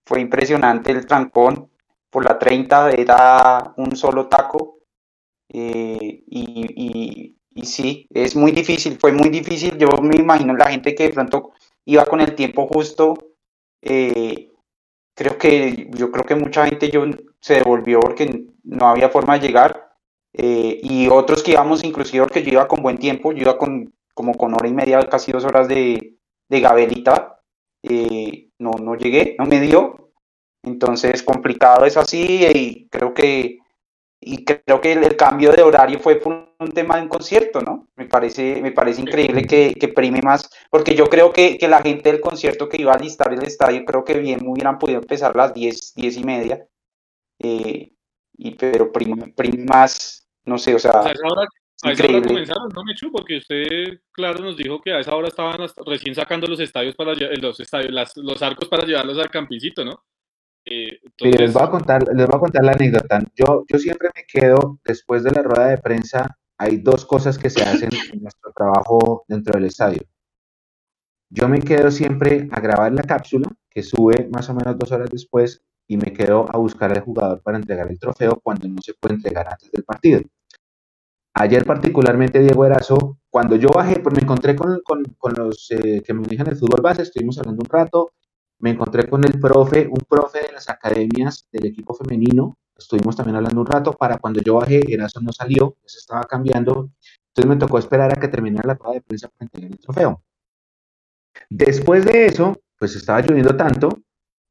fue impresionante el trancón. Por la 30 era un solo taco. Eh, y, y, sí, es muy difícil, fue muy difícil. Yo me imagino la gente que de pronto iba con el tiempo justo. Eh, creo que yo creo que mucha gente yo, se devolvió porque no había forma de llegar. Eh, y otros que íbamos, inclusive porque yo iba con buen tiempo, yo iba con como con hora y media, casi dos horas de, de Gabelita. No, no llegué, no me dio, entonces, complicado es así y creo que, y creo que el, cambio de horario fue por un tema de un concierto, ¿no? Me parece, me parece increíble que, que prime más, porque yo creo que, que, la gente del concierto que iba a listar el estadio, creo que bien hubieran podido empezar a las 10, 10 y media, eh, y, pero prime, más, no sé, o sea... a esa hora comenzaron, ¿no, Mechu? Porque usted, claro, nos dijo que a esa hora estaban recién sacando los estadios para los estadios, los arcos para llevarlos al campicito, ¿no? Eh, les voy a contar, les voy a contar la anécdota. Yo, yo siempre me quedo, después de la rueda de prensa, hay dos cosas que se hacen en nuestro trabajo dentro del estadio. Yo me quedo siempre a grabar la cápsula, que sube más o menos dos horas después, y me quedo a buscar al jugador para entregar el trofeo cuando no se puede entregar antes del partido. Ayer particularmente Diego Erazo, cuando yo bajé, pues me encontré con, con, los eh, que me manejan el fútbol base, estuvimos hablando un rato, me encontré con el profe, un profe de las academias del equipo femenino, estuvimos también hablando un rato, para cuando yo bajé, Eraso no salió, se estaba cambiando, entonces me tocó esperar a que terminara la prueba de prensa para entregar el trofeo. Después de eso, pues estaba lloviendo tanto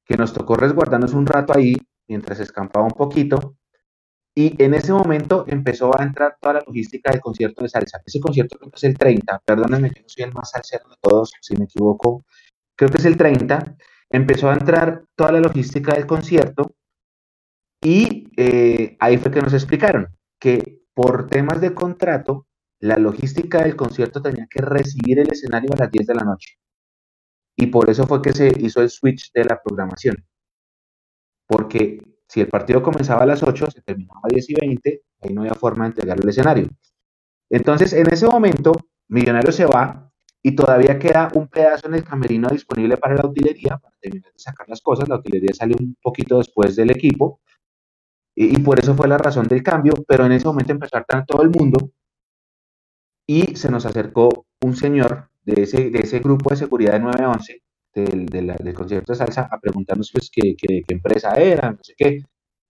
que nos tocó resguardarnos un rato ahí mientras escampaba un poquito. Y en ese momento empezó a entrar toda la logística del concierto de salsa. Ese concierto creo que es el 30, perdónenme que no soy el más salsero de todos, si me equivoco, creo que es el 30 empezó a entrar toda la logística del concierto y eh, ahí fue que nos explicaron que por temas de contrato, la logística del concierto tenía que recibir el escenario a las 10 de la noche. Y por eso fue que se hizo el switch de la programación. Porque si el partido comenzaba a las 8, se terminaba a 10 y 20, ahí no había forma de entregar el escenario. Entonces, en ese momento, Millonario se va y todavía queda un pedazo en el camerino disponible para la utilería, para terminar de sacar las cosas. La utilería salió un poquito después del equipo y, por eso fue la razón del cambio, pero en ese momento empezó a estar todo el mundo y se nos acercó un señor de ese, de ese grupo de seguridad de 911 del, del concierto de salsa a preguntarnos pues qué, qué, empresa era, no sé qué.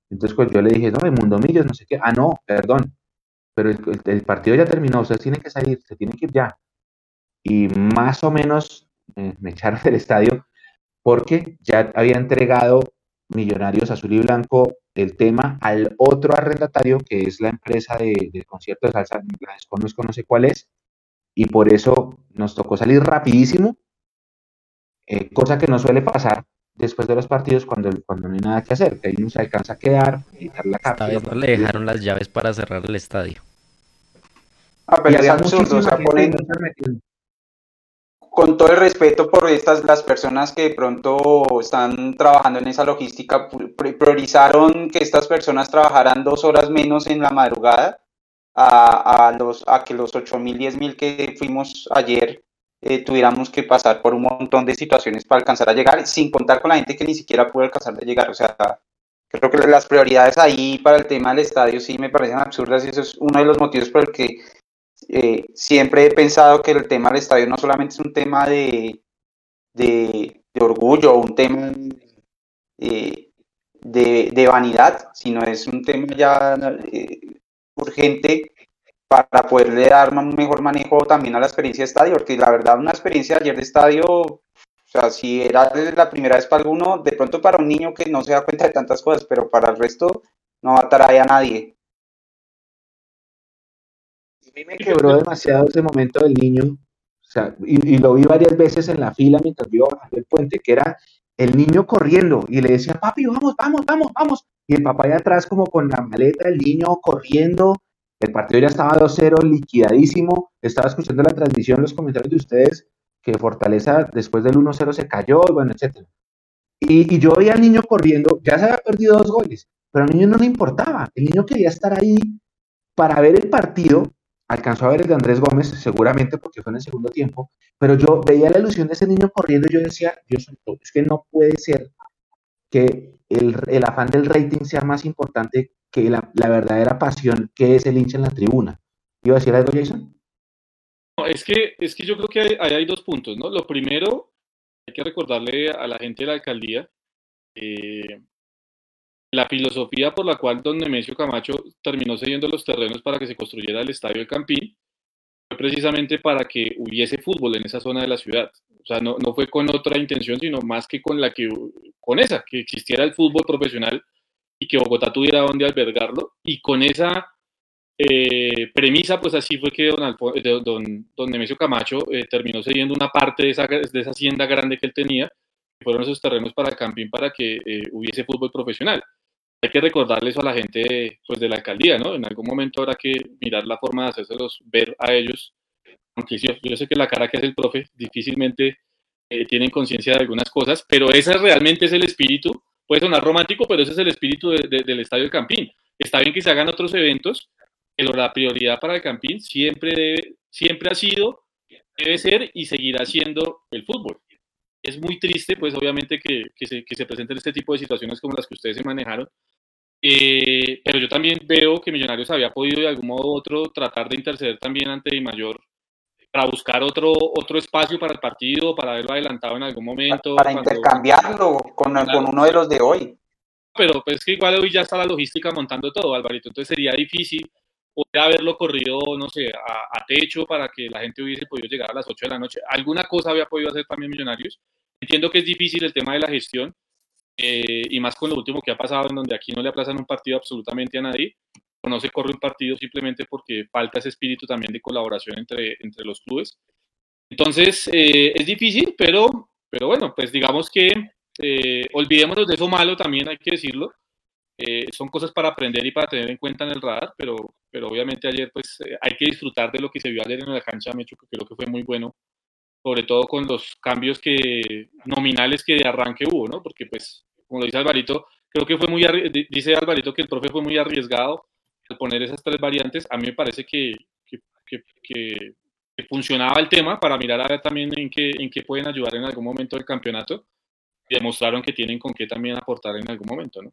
Entonces pues yo le dije, no, de Mundo Millos, no sé qué. Ah, no, perdón, pero el, el, partido ya terminó, ustedes tienen que salir, se tienen que ir ya y más o menos me echaron del estadio porque ya había entregado Millonarios Azul y Blanco el tema al otro arrendatario que es la empresa de, de concierto de salsa, la desconozco, no sé cuál es, y por eso nos tocó salir rapidísimo, eh, cosa que no suele pasar después de los partidos cuando, cuando no hay nada que hacer, que ahí no se alcanza a quedar, la cápsula. no le dejaron las llaves para cerrar el estadio. Ah, pero es absurdo, o sea, ponen, con todo el respeto por estas las personas que de pronto están trabajando en esa logística, priorizaron que estas personas trabajaran dos horas menos en la madrugada a, a los, a que los 8.000, 10.000 que fuimos ayer eh, tuviéramos que pasar por un montón de situaciones para alcanzar a llegar, sin contar con la gente que ni siquiera pudo alcanzar a llegar. O sea, creo que las prioridades ahí para el tema del estadio sí me parecen absurdas y eso es uno de los motivos por el que eh, siempre he pensado que el tema del estadio no solamente es un tema de, de, orgullo un tema eh, de, de, vanidad, sino es un tema ya urgente para poderle dar un mejor manejo también a la experiencia de estadio, porque la verdad una experiencia ayer de estadio, o sea, si era la primera vez para alguno, de pronto para un niño que no se da cuenta de tantas cosas, pero para el resto no va a nadie. A mí me quebró demasiado ese momento del niño, o sea, y, lo vi varias veces en la fila mientras iba bajando el puente, que era el niño corriendo y le decía, papi, vamos, vamos, vamos, vamos. Y el papá de atrás como con la maleta, el niño corriendo, el partido ya estaba 2-0, liquidadísimo. Estaba escuchando la transmisión, los comentarios de ustedes, que Fortaleza después del 1-0 se cayó, bueno, etc. Y, yo veía al niño corriendo, ya se había perdido dos goles, pero al niño no le importaba. El niño quería estar ahí para ver el partido. Alcanzó a ver el de Andrés Gómez, seguramente porque fue en el segundo tiempo, pero yo veía la ilusión de ese niño corriendo y yo decía, Dios es que no puede ser que el, el afán del rating sea más importante que la, verdadera pasión que es el hincha en la tribuna. ¿Iba a decir algo, Jason? No, es que, es que yo creo que hay, hay dos puntos, ¿no? Lo primero, hay que recordarle a la gente de la alcaldía eh, la filosofía por la cual don Nemesio Camacho terminó cediendo los terrenos para que se construyera el estadio de Campín fue precisamente para que hubiese fútbol en esa zona de la ciudad. O sea, no, no fue con otra intención, sino más que con la que, con esa, que existiera el fútbol profesional y que Bogotá tuviera donde albergarlo. Y con esa eh, premisa, pues así fue que don, don, don Nemesio Camacho eh, terminó cediendo una parte de esa, de esa hacienda grande que él tenía, que fueron esos terrenos para el camping para que eh, hubiese fútbol profesional. Hay que recordarle eso a la gente pues, de la alcaldía, ¿no? En algún momento habrá que mirar la forma de hacérselos ver a ellos, aunque yo, yo sé que la cara que hace el profe difícilmente tienen conciencia de algunas cosas, pero ese realmente es el espíritu puede sonar romántico, pero ese es el espíritu del Estadio del Campín. Está bien que se hagan otros eventos, pero la prioridad para el Campín siempre, debe, siempre ha sido, debe ser y seguirá siendo el fútbol. Es muy triste, pues obviamente, que, se, que se presenten este tipo de situaciones como las que ustedes se manejaron, eh, pero yo también veo que Millonarios había podido de algún modo u otro tratar de interceder también ante Mayor para buscar otro, otro espacio para el partido, para haberlo adelantado en algún momento. Para, intercambiarlo con, con, uno de los de hoy. Pero pues que igual hoy ya está la logística montando todo, Alvarito, entonces sería difícil poder haberlo corrido, no sé, a, techo para que la gente hubiese podido llegar a las 8 de la noche. Alguna cosa había podido hacer también Millonarios. Entiendo que es difícil el tema de la gestión, eh, y más con lo último que ha pasado, en donde aquí no le aplazan un partido absolutamente a nadie, no se corre un partido simplemente porque falta ese espíritu también de colaboración entre, entre los clubes. Entonces, eh, es difícil, pero, pero bueno, pues digamos que eh, olvidémonos de eso malo también, hay que decirlo. Eh, son cosas para aprender y para tener en cuenta en el radar, pero, pero obviamente ayer pues eh, hay que disfrutar de lo que se vio ayer en la cancha, me que creo que fue muy bueno, sobre todo con los cambios que nominales que de arranque hubo, ¿no? Porque pues, como lo dice Alvarito, creo que fue muy, dice Alvarito que el profe fue muy arriesgado, al poner esas tres variantes, a mí me parece que, funcionaba el tema para mirar a ver también en qué, en qué pueden ayudar en algún momento del campeonato y demostraron que tienen con qué también aportar en algún momento, ¿no?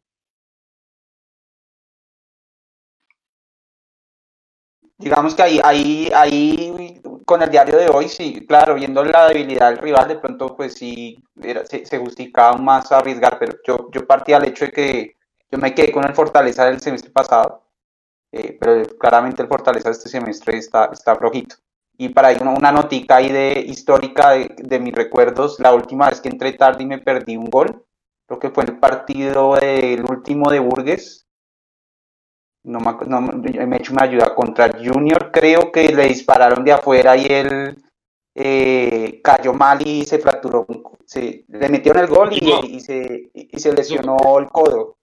Digamos que ahí, ahí, ahí con el diario de hoy, sí, claro, viendo la debilidad del rival, de pronto pues sí, se, se, justificaba más arriesgar, pero yo, yo partía del hecho de que yo me quedé con el Fortaleza del semestre pasado, eh, pero claramente el Fortaleza este semestre está, está flojito. Y para ir una, notica ahí de histórica de, mis recuerdos, la última vez que entré tarde y me perdí un gol, creo que fue el partido del último de Burgues. No me, no, me he hecho una ayuda contra Junior, creo que le dispararon de afuera y él eh, cayó mal y se fracturó, se, le metieron el gol y, y, se, y se lesionó el codo.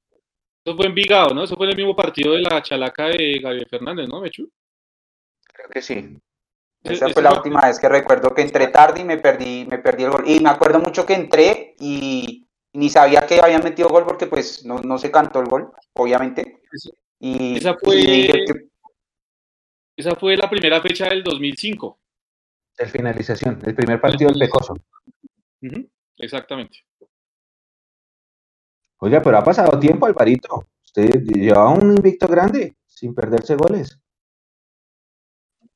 Eso fue en Vigado, ¿no? Eso fue en el mismo partido de la chalaca de Gabriel Fernández, ¿no, Mechu? Creo que sí. Esa fue la última vez que recuerdo que entré tarde y me perdí, me perdí el gol. Y me acuerdo mucho que entré y ni sabía que habían metido gol porque pues no, no se cantó el gol, obviamente. Y, esa fue, esa fue la primera fecha del 2005. De finalización, el primer partido del Pecoso. Exactamente. Oiga, pero ha pasado tiempo, Alvarito. Usted lleva un invicto grande, sin perderse goles.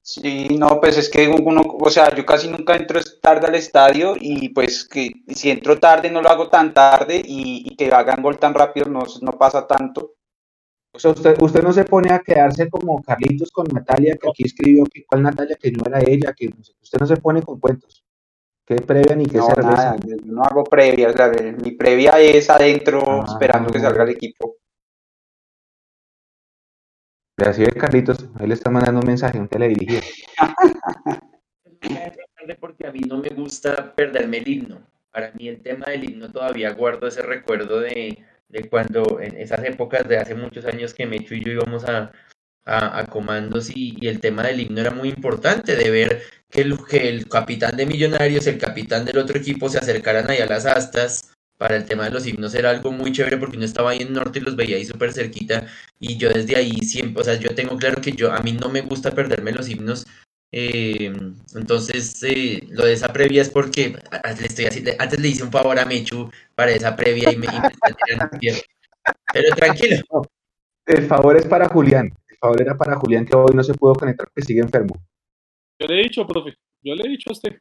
Sí, no, pues es que uno, o sea, yo casi nunca entro tarde al estadio y pues que si entro tarde no lo hago tan tarde y, que hagan gol tan rápido no, no pasa tanto. O sea, usted, usted no se pone a quedarse como Carlitos con Natalia, que aquí escribió que cuál Natalia, que no era ella, que usted no se pone con cuentos. ¿Qué previa ni qué no, Nada, no hago previa, o sea, mi previa es adentro ah, esperando que salga el equipo. Así es, Carlitos, él le está mandando un mensaje, un teledirigido. porque a mí no me gusta perderme el himno. Para mí el tema del himno todavía guardo ese recuerdo de, cuando en esas épocas de hace muchos años que Mecho y yo íbamos a, comandos y, el tema del himno era muy importante, de ver que el, capitán de Millonarios, el capitán del otro equipo se acercaran ahí a las astas para el tema de los himnos. Era algo muy chévere porque uno estaba ahí en norte y los veía ahí súper cerquita. Y yo desde ahí siempre, o sea, yo tengo claro que yo a mí no me gusta perderme los himnos, eh, entonces eh, lo de esa previa es porque le estoy así, antes le hice un favor a Mechu para esa previa y me, y pero tranquilo. El favor es para Julián, el favor era para Julián que hoy no se pudo conectar porque sigue enfermo. Yo le he dicho, profe, yo le he dicho a usted.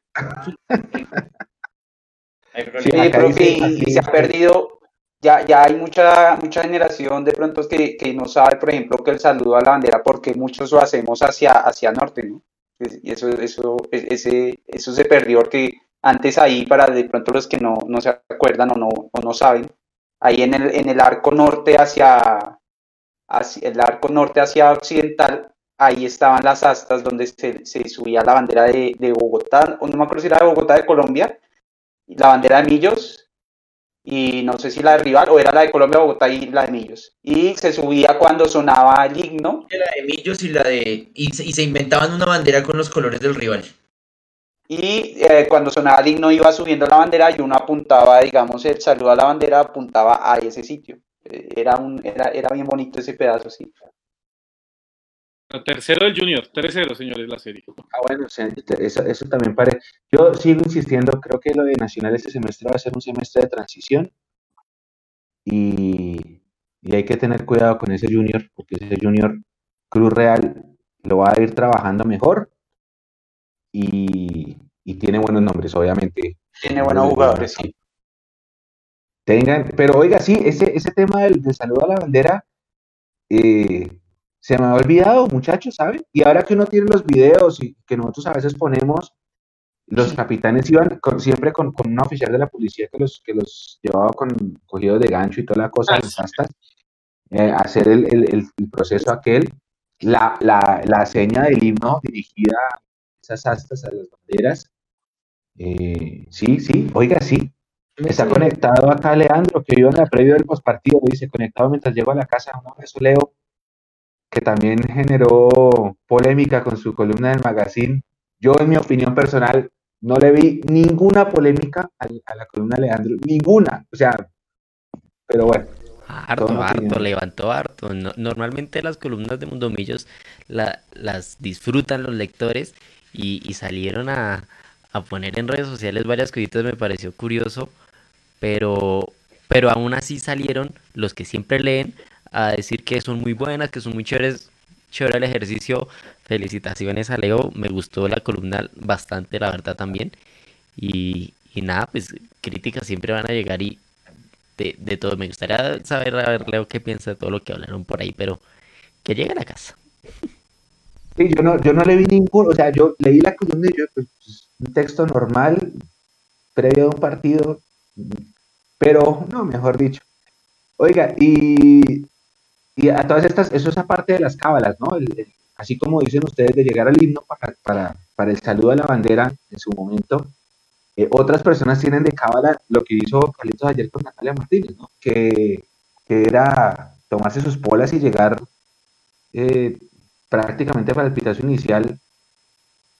Sí, profe, y, se ha perdido, ya, ya hay mucha, mucha generación de pronto que, que no sabe, por ejemplo, que el saludo a la bandera, porque muchos lo hacemos hacia, hacia norte, ¿no? Y eso, eso, e, ese, eso se perdió, que antes ahí, para de pronto los que no, no se acuerdan o no, o no saben, ahí en el, en el arco norte hacia, hacia, el arco norte hacia occidental, ahí estaban las astas donde se, se subía la bandera de, de, Bogotá, o no me acuerdo si era de Bogotá de Colombia, la bandera de Millos y no sé si la de rival o era la de Colombia, Bogotá y la de Millos. Y se subía cuando sonaba el himno. La de Millos y la de... Y se, inventaban una bandera con los colores del rival. Y eh, cuando sonaba el himno iba subiendo la bandera y uno apuntaba, digamos, el saludo a la bandera apuntaba a ese sitio. Eh, era, un, era, era bien bonito ese pedazo, sí. Tercero el Junior, 3-0, señores, la serie. Ah, bueno, eso, también parece. Yo sigo insistiendo, creo que lo de Nacional este semestre va a ser un semestre de transición y, hay que tener cuidado con ese Junior, porque ese Junior Cruz Real lo va a ir trabajando mejor y, tiene buenos nombres, obviamente. Tiene buenos jugadores, sí. Tengan, pero oiga, sí, ese, ese tema del, de saludo a la bandera, eh, se me ha olvidado, muchachos, ¿saben? Y ahora que uno tiene los videos y que nosotros a veces ponemos, los capitanes iban siempre con, con, un oficial de la policía que los, que los llevaba con cogidos de gancho y toda la cosa, las astas, eh, hacer el, el, el, proceso aquel, la, la, la, seña del himno dirigida a esas astas, a las banderas. Eh, sí, sí, oiga, sí. Está conectado acá Leandro, que iba en la previo del postpartido, dice, conectado mientras llego a la casa, no, eso leo que también generó polémica con su columna del magazine. Yo, en mi opinión personal, no le vi ninguna polémica a, la columna de Leandro, ninguna. O sea, pero bueno. Harto, harto, levantó harto. normalmente las columnas de Mundomillos la, las disfrutan los lectores y, salieron a, a, poner en redes sociales varias cositas, me pareció curioso, pero, pero aún así salieron los que siempre leen a decir que son muy buenas, que son muy chéveres, chévere el ejercicio. Felicitaciones a Leo, me gustó la columna bastante, la verdad también. Y, nada, pues críticas siempre van a llegar y de, todo. Me gustaría saber, a ver, Leo, qué piensa de todo lo que hablaron por ahí, pero que llegue a casa. Sí, yo no, yo no le vi ningún, o sea, yo leí la columna y yo, pues, un texto normal, previo a un partido, pero no, mejor dicho. Oiga, y y a todas estas, eso es aparte de las cábalas, ¿no? así como dicen ustedes de llegar al himno para, para, el saludo a la bandera en su momento, eh, otras personas tienen de cábala lo que hizo Carlitos ayer con Natalia Martínez, ¿no? Que, era tomarse sus polas y llegar eh, prácticamente para el pitazo inicial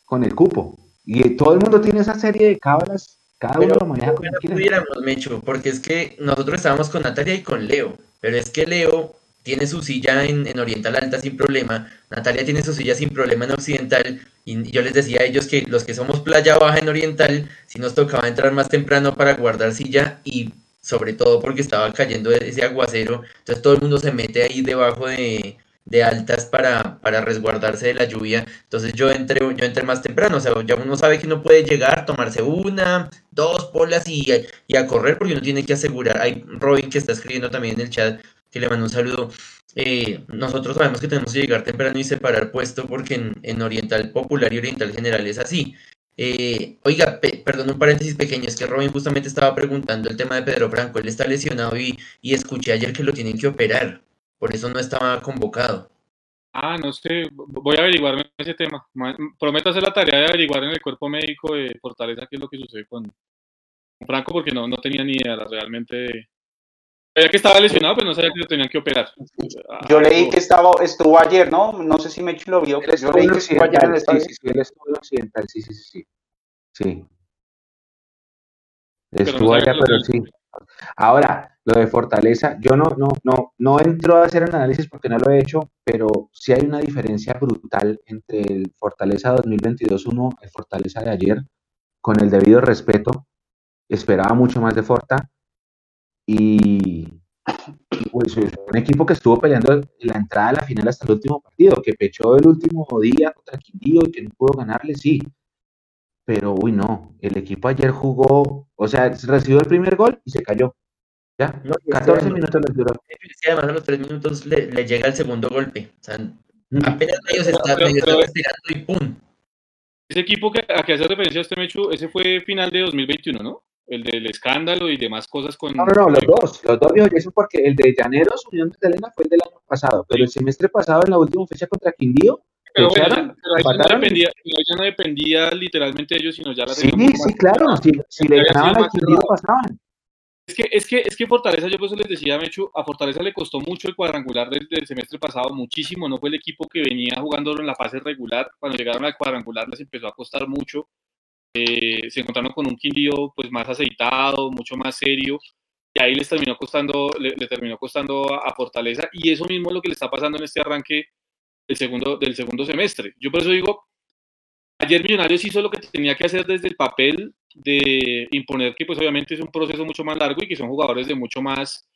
con el cupo. Y todo el mundo tiene esa serie de cábalas, cada uno lo maneja como pudiéramos, Mecho, porque es que nosotros estábamos con Natalia y con Leo, pero es que Leo tiene su silla en, Oriental Alta sin problema, Natalia tiene su silla sin problema en Occidental, Y yo les decía a ellos que los que somos playa baja en Oriental, si nos tocaba entrar más temprano para guardar silla y sobre todo porque estaba cayendo ese aguacero, entonces todo el mundo se mete ahí debajo de, de altas para, para resguardarse de la lluvia. Entonces yo entré, yo entré más temprano, o sea, ya uno sabe que uno puede llegar, tomarse una, dos polas y, y a correr porque uno tiene que asegurar. Hay Robin que está escribiendo también en el chat, que le mando un saludo. Eh, nosotros sabemos que tenemos que llegar temprano y separar puesto porque en, en Oriental Popular y Oriental General es así. Eh, oiga, perdón, un paréntesis pequeño, es que Robin justamente estaba preguntando el tema de Pedro Franco, él está lesionado y, y escuché ayer que lo tienen que operar. Por eso no estaba convocado. Ah, no sé, voy a averiguarme ese tema. Prometo hacer la tarea de averiguar en el cuerpo médico de Fortaleza qué es lo que sucede con, Franco, porque no, no tenía ni idea realmente. Sabía que estaba lesionado, pero no sabía que lo tenían que operar. Yo leí que estaba, estuvo ayer, ¿no? No sé si me lo vio. Yo leí que estuvo ayer en el estadio. Sí, sí, él estuvo en occidental, sí, sí, sí. Sí. Estuvo allá, pero sí. Ahora, lo de Fortaleza, yo no, no, no, no entro a hacer análisis porque no lo he hecho, pero sí hay una diferencia brutal entre el Fortaleza 2022-1, el Fortaleza de ayer, con el debido respeto. Esperaba mucho más de Forta y, pues un equipo que estuvo peleando la entrada a la final hasta el último partido, que pechó el último día contra Quindío y que no pudo ganarle, sí, pero uy, no, el equipo ayer jugó, o sea, recibió el primer gol y se cayó. Ya, 14 minutos les duró. además a los 3 minutos le, le, llega el segundo golpe. O sea, mm. apenas ellos están estirando y ¡pum! Ese equipo que, a que hace referencia a este Mechu, ese fue final de 2021, ¿no? El del escándalo y demás cosas con... No, no, no, los dos, los dos, viejo, eso porque el de Llaneros, Unión de Elena, fue el del año pasado, pero el semestre pasado, en la última fecha contra Quindío, pero, bueno, pero ahí ya, no dependía, ya no dependía literalmente de ellos, sino ya la Sí, sí, claro, si, si le ganaban al Quindío pasaban. Es que, es que, es que Fortaleza, yo por eso les decía, Mechu, a Fortaleza le costó mucho el cuadrangular del, del, semestre pasado, muchísimo, no fue el equipo que venía jugando en la fase regular, cuando llegaron al cuadrangular les empezó a costar mucho, eh, se encontraron con un Quindío pues más aceitado, mucho más serio, y ahí les terminó costando, le, terminó costando a, a, Fortaleza, y eso mismo es lo que le está pasando en este arranque del segundo, del segundo semestre. Yo por eso digo, ayer Millonarios hizo lo que tenía que hacer desde el papel de imponer que pues obviamente es un proceso mucho más largo y que son jugadores de mucho más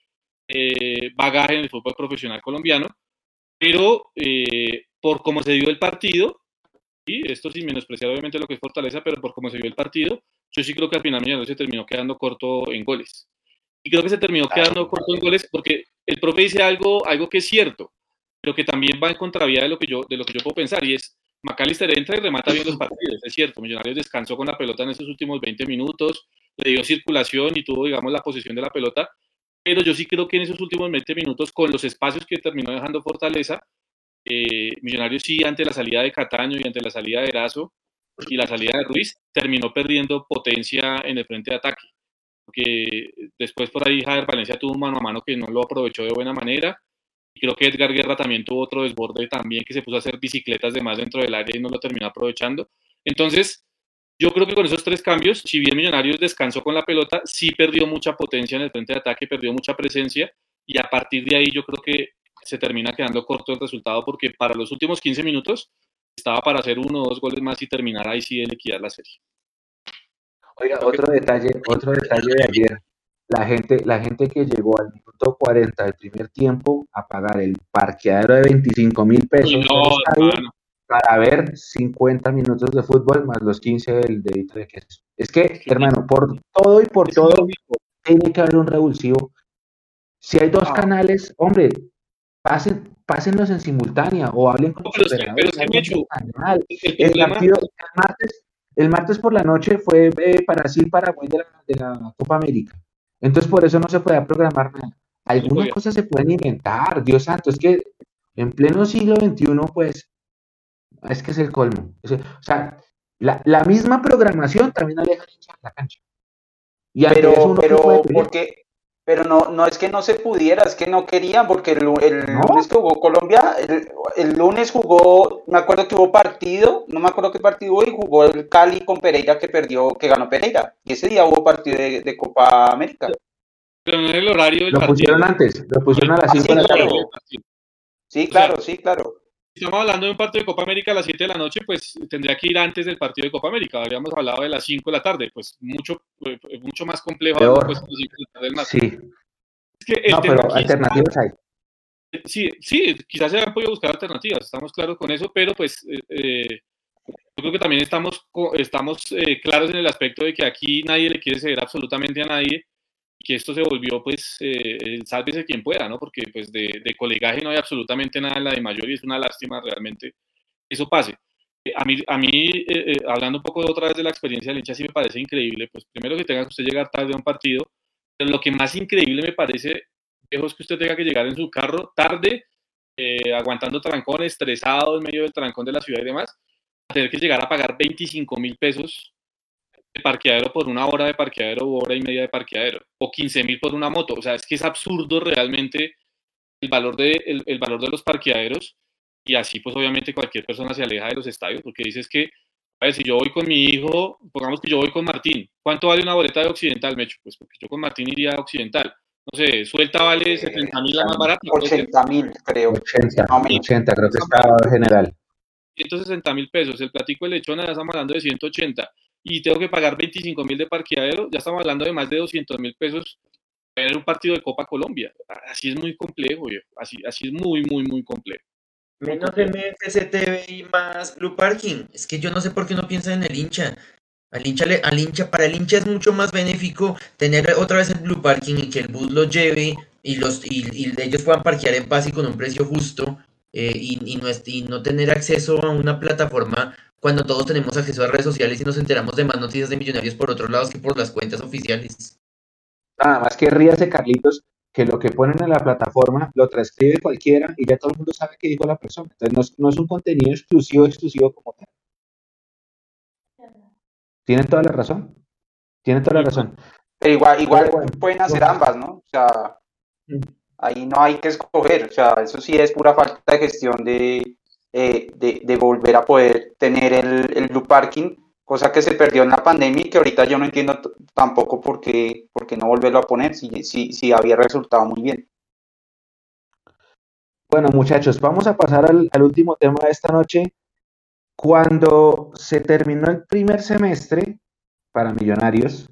eh, bagaje en el fútbol profesional colombiano, pero eh, por cómo se dio el partido, y esto sin menospreciar obviamente lo que es Fortaleza, pero por cómo se dio el partido, yo sí creo que al final Millonarios se terminó quedando corto en goles. Y creo que se terminó quedando corto en goles porque el profe dice algo, algo que es cierto pero que también va en contravía de lo que yo, de lo que yo puedo pensar, y es, McAllister entra y remata bien los partidos, es cierto, Millonarios descansó con la pelota en esos últimos 20 minutos, le dio circulación y tuvo, digamos, la posición de la pelota, pero yo sí creo que en esos últimos 20 minutos, con los espacios que terminó dejando Fortaleza, eh, Millonarios sí, ante la salida de Cataño y ante la salida de Erazo y la salida de Ruiz, terminó perdiendo potencia en el frente de ataque. Porque después por ahí Javier Valencia tuvo un mano a mano que no lo aprovechó de buena manera creo que Edgar Guerra también tuvo otro desborde también que se puso a hacer bicicletas de más dentro del área y no lo terminó aprovechando. Entonces, yo creo que con esos tres cambios, si bien Millonarios descansó con la pelota, sí perdió mucha potencia en el frente de ataque, perdió mucha presencia y a partir de ahí yo creo que se termina quedando corto el resultado porque para los últimos 15 minutos estaba para hacer uno o dos goles más y terminar ahí sí de liquidar la serie. Oiga, otro detalle, otro detalle de ayer la gente, la gente que llegó al minuto 40 del primer tiempo a pagar el parqueadero de 25 mil pesos para ver 50 minutos de fútbol más los 15 del dedito de queso. Es que, hermano, por todo y por todo tiene que haber un revulsivo. Si hay dos ah. canales, hombre, pasen, pásenlos en simultánea o hablen con los operadores. El, martes, el martes por la noche fue eh, Brasil Paraguay de la, de la Copa América. Entonces, por eso no se puede programar nada. Algunas cosas se pueden inventar, Dios santo, es que en pleno siglo XXI, pues, es que es el colmo. O sea, la, la misma programación también aleja la cancha. Y pero, pero, porque, pero no, no es que no se pudiera, es que no querían, porque el, el lunes jugó Colombia, el, lunes jugó, me acuerdo que hubo partido, no me acuerdo qué partido hubo, y jugó el Cali con Pereira que perdió, que ganó Pereira. Y ese día hubo partido de, Copa América. Pero no el horario del Lo pusieron antes, lo pusieron a las 5 de la tarde. Sí, claro, sí, claro. Estamos hablando de un partido de Copa América a las 7 de la noche, pues tendría que ir antes del partido de Copa América. Habríamos hablado de las 5 de la tarde, pues mucho, eh, mucho más complejo. Pues, sí. no, pero alternativas hay. Sí, sí, quizás se han podido buscar alternativas, estamos claros con eso, pero pues eh, eh, yo creo que también estamos, estamos claros en el aspecto de que aquí nadie le quiere ceder absolutamente a nadie que esto se volvió, pues, eh, el sálvese quien pueda, ¿no? Porque, pues, de, de, colegaje no hay absolutamente nada en la de mayor y es una lástima realmente eso pase. Eh, a mí, a mí eh, eh, hablando un poco otra vez de la experiencia del hincha, sí me parece increíble, pues, primero que tenga que usted llegar tarde a un partido, pero lo que más increíble me parece, es que usted tenga que llegar en su carro tarde, aguantando trancones, estresado en medio del trancón de la ciudad y demás, tener que llegar a pagar 25 mil pesos de parqueadero por una hora de parqueadero o hora y media de parqueadero, o 15 mil por una moto. O sea, es que es absurdo realmente el valor, de, el, valor de los parqueaderos y así pues obviamente cualquier persona se aleja de los estadios porque dices que, a ver, si yo voy con mi hijo, pongamos que yo voy con Martín, ¿cuánto vale una boleta de Occidental, Mecho? Pues porque yo con Martín iría a Occidental. No sé, suelta vale 70 mil la más barata. 80 mil, creo. 80, 80, creo que está general. 160 mil pesos. El platico de lechona ya estamos hablando de 180 y tengo que pagar 25 mil de parqueadero, ya estamos hablando de más de 200 mil pesos para un partido de Copa Colombia. Así es muy complejo, Así, así es muy, muy, muy complejo. Menos MFCTV y más Blue Parking. Es que yo no sé por qué no piensa en el hincha. Al hincha, al hincha, para el hincha es mucho más benéfico tener otra vez el Blue Parking y que el bus los lleve y, los, y, ellos puedan parquear en paz y con un precio justo eh, y, y, y no tener acceso a una plataforma cuando todos tenemos acceso a redes sociales y nos enteramos de más noticias de millonarios por otros lados que por las cuentas oficiales. Nada más que ríase, Carlitos, que lo que ponen en la plataforma lo transcribe cualquiera y ya todo el mundo sabe qué dijo la persona. Entonces no es, un contenido exclusivo, exclusivo como tal. Tienen toda la razón. Tienen toda la razón. Pero igual, igual pueden hacer ambas, ¿no? O sea, mm. ahí no hay que escoger. O sea, eso sí es pura falta de gestión de, eh, de, volver a poder tener el, el, Blue Parking, cosa que se perdió en la pandemia y que ahorita yo no entiendo tampoco por qué, no volverlo a poner si, si, si había resultado muy bien. Bueno, muchachos, vamos a pasar al, al, último tema de esta noche. Cuando se terminó el primer semestre para Millonarios,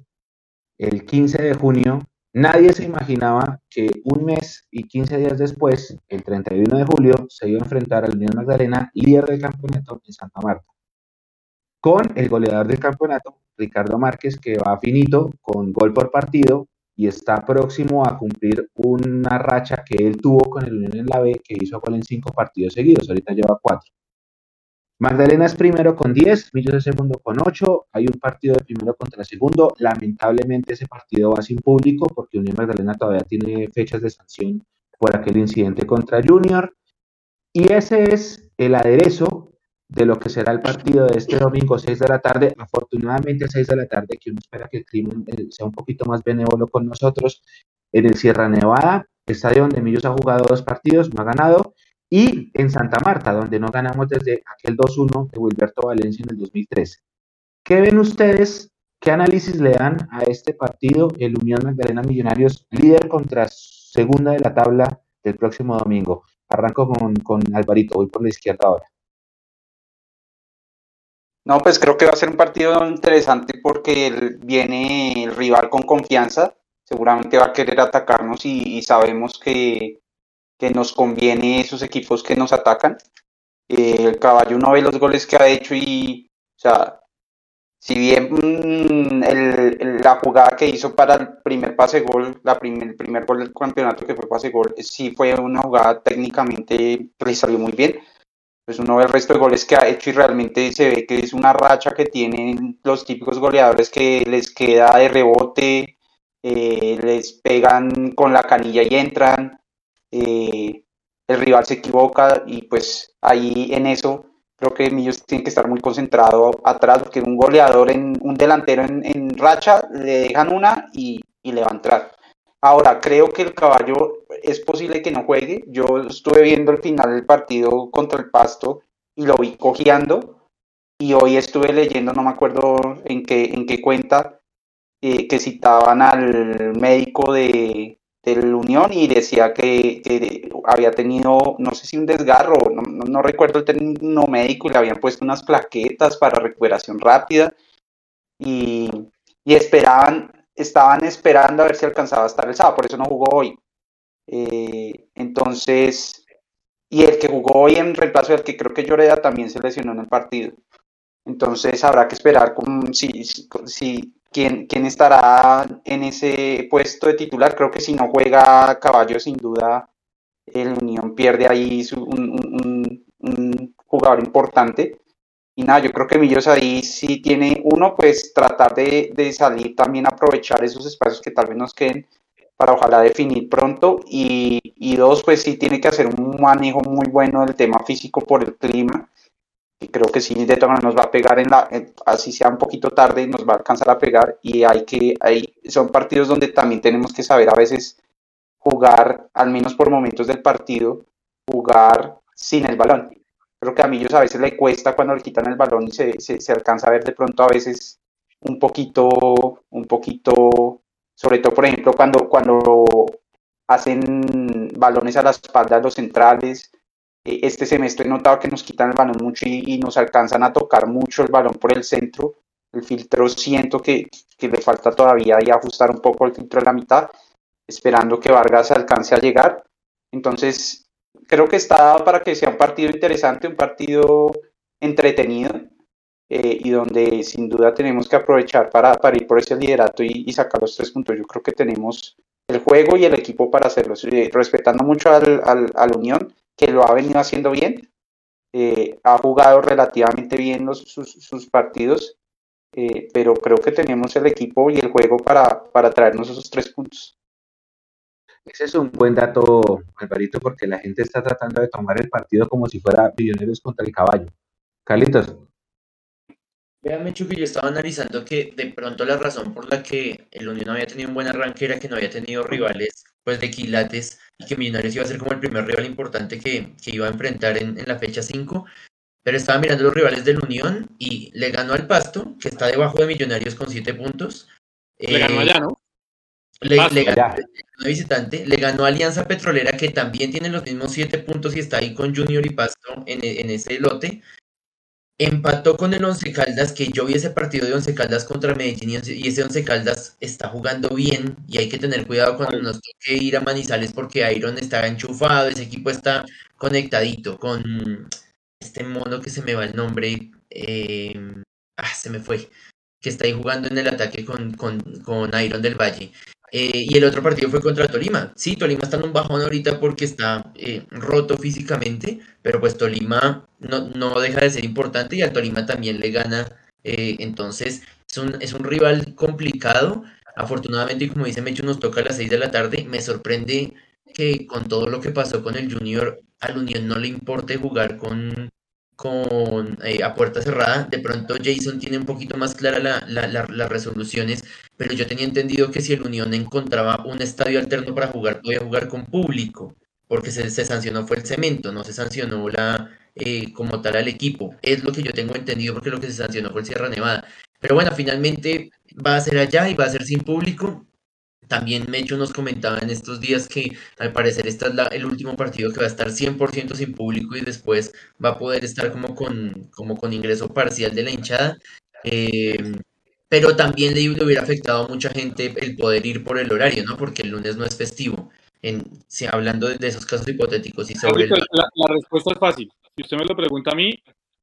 el 15 de junio, Nadie se imaginaba que un mes y 15 días después, el 31 de julio, se iba a enfrentar al Unión Magdalena, líder del campeonato en Santa Marta, con el goleador del campeonato, Ricardo Márquez, que va finito con gol por partido y está próximo a cumplir una racha que él tuvo con el Unión en la B, que hizo gol en cinco partidos seguidos, ahorita lleva cuatro. Magdalena es primero con 10, Millos es segundo con 8. Hay un partido de primero contra segundo. Lamentablemente ese partido va sin público porque Unión Magdalena todavía tiene fechas de sanción por aquel incidente contra Junior. Y ese es el aderezo de lo que será el partido de este domingo 6 de la tarde. Afortunadamente 6 de la tarde, que uno espera que el crimen eh, sea un poquito más benévolo con nosotros. En el Sierra Nevada, estadio donde Millos ha jugado dos partidos, no ha ganado y en Santa Marta, donde no ganamos desde aquel 2-1 de Wilberto Valencia en el 2013. ¿Qué ven ustedes? ¿Qué análisis le dan a este partido, el Unión Magdalena Millonarios, líder contra segunda de la tabla del próximo domingo? Arranco con, con Alvarito, voy por la izquierda ahora. No, pues creo que va a ser un partido interesante porque viene el rival con confianza, seguramente va a querer atacarnos y sabemos que, que nos conviene esos equipos que nos atacan. Eh, el caballo uno ve los goles que ha hecho y, o sea, si bien mm, el, la jugada que hizo para el primer pase gol, la primer, el primer gol del campeonato que fue pase gol, sí fue una jugada técnicamente que le salió muy bien. Pues uno ve el resto de goles que ha hecho y realmente se ve que es una racha que tienen los típicos goleadores que les queda de rebote, eh, les pegan con la canilla y entran. Eh, el rival se equivoca y pues ahí en eso creo que Millos tiene que estar muy concentrado atrás porque un goleador, en, un delantero en, racha, le dejan una y, le va a. Ahora, creo que el caballo es posible que no juegue. Yo estuve viendo el final del partido contra el Pasto y lo vi cojeando. Y hoy estuve leyendo, no me acuerdo en qué, en qué cuenta, eh, que citaban al médico de, del Unión y decía que, había tenido, no sé si un desgarro, no, recuerdo el término médico, le habían puesto unas plaquetas para recuperación rápida y, y, esperaban, estaban esperando a ver si alcanzaba a estar el sábado, por eso no jugó hoy. Eh, entonces, y el que jugó hoy en reemplazo del que creo que Lloreda también se lesionó en el partido. Entonces habrá que esperar con, si, si, quién, quién estará en ese puesto de titular. Creo que si no juega Caballo, sin duda, el Unión pierde ahí un, un, jugador importante. Y nada, yo creo que Millos ahí sí tiene uno, pues tratar de, de, salir también, aprovechar esos espacios que tal vez nos queden para ojalá definir pronto. Y, y dos, pues sí tiene que hacer un manejo muy bueno del tema físico por el clima y creo que sí de todas nos va a pegar en la así sea un poquito tarde nos va a alcanzar a pegar y hay que hay son partidos donde también tenemos que saber a veces jugar al menos por momentos del partido jugar sin el balón. Creo que a mí a veces le cuesta cuando le quitan el balón y se, se, se alcanza a ver de pronto a veces un poquito un poquito sobre todo por ejemplo cuando cuando hacen balones a la espalda los centrales este semestre he notado que nos quitan el balón mucho y, nos alcanzan a tocar mucho el balón por el centro. El filtro siento que, que, le falta todavía y ajustar un poco el filtro de la mitad, esperando que Vargas alcance a llegar. Entonces, creo que está para que sea un partido interesante, un partido entretenido eh, y donde sin duda tenemos que aprovechar para, para ir por ese liderato y, sacar los tres puntos. Yo creo que tenemos el juego y el equipo para hacerlo, eh, respetando mucho al, al, al Unión que lo ha venido haciendo bien, eh, ha jugado relativamente bien los, sus, partidos, eh, pero creo que tenemos el equipo y el juego para, para traernos esos tres puntos. Ese es un buen dato, Alvarito, porque la gente está tratando de tomar el partido como si fuera Millonarios contra el caballo. Carlitos. Vean, que yo estaba analizando que de pronto la razón por la que el Unión había tenido un buen arranque era que no había tenido rivales pues de quilates y que Millonarios iba a ser como el primer rival importante que, iba a enfrentar en, la fecha 5. Pero estaba mirando los rivales del Unión y le ganó al Pasto, que está debajo de Millonarios con 7 puntos. Le ganó allá, ¿no? Le, ganó visitante, le ganó a Alianza Petrolera, que también tiene los mismos 7 puntos y está ahí con Junior y Pasto en, en ese lote. Empató con el Once Caldas, que yo vi ese partido de Once Caldas contra Medellín y ese Once Caldas está jugando bien y hay que tener cuidado cuando nos toque ir a Manizales porque Iron está enchufado, ese equipo está conectadito con este mono que se me va el nombre, em, ah, se me fue, que está ahí jugando en el ataque con, con, con Iron del Valle. Eh, y el otro partido fue contra Tolima. Sí, Tolima está en un bajón ahorita porque está eh, roto físicamente, pero pues Tolima no, no, deja de ser importante y al Tolima también le gana. Eh, entonces es un, es un rival complicado. Afortunadamente, como dice Mecho, nos toca a las 6 de la tarde. Me sorprende que con todo lo que pasó con el Junior, al Unión no le importe jugar con, con eh, a puerta cerrada. De pronto Jason tiene un poquito más clara la, las resoluciones, pero yo tenía entendido que si el Unión encontraba un estadio alterno para jugar, podía jugar con público, porque se, se sancionó fue el cemento, no se sancionó la eh, como tal al equipo. Es lo que yo tengo entendido porque lo que se sancionó fue el Sierra Nevada. Pero bueno, finalmente va a ser allá y va a ser sin público. También Mecho nos comentaba en estos días que al parecer este es el último partido que va a estar 100% sin público y después va a poder estar como con, como con ingreso parcial de la hinchada. Eh, pero también le, hubiera afectado a mucha gente el poder ir por el horario, ¿no? Porque el lunes no es festivo. En, hablando de, esos casos hipotéticos y sobre... La, respuesta es fácil. Si usted me lo pregunta a mí,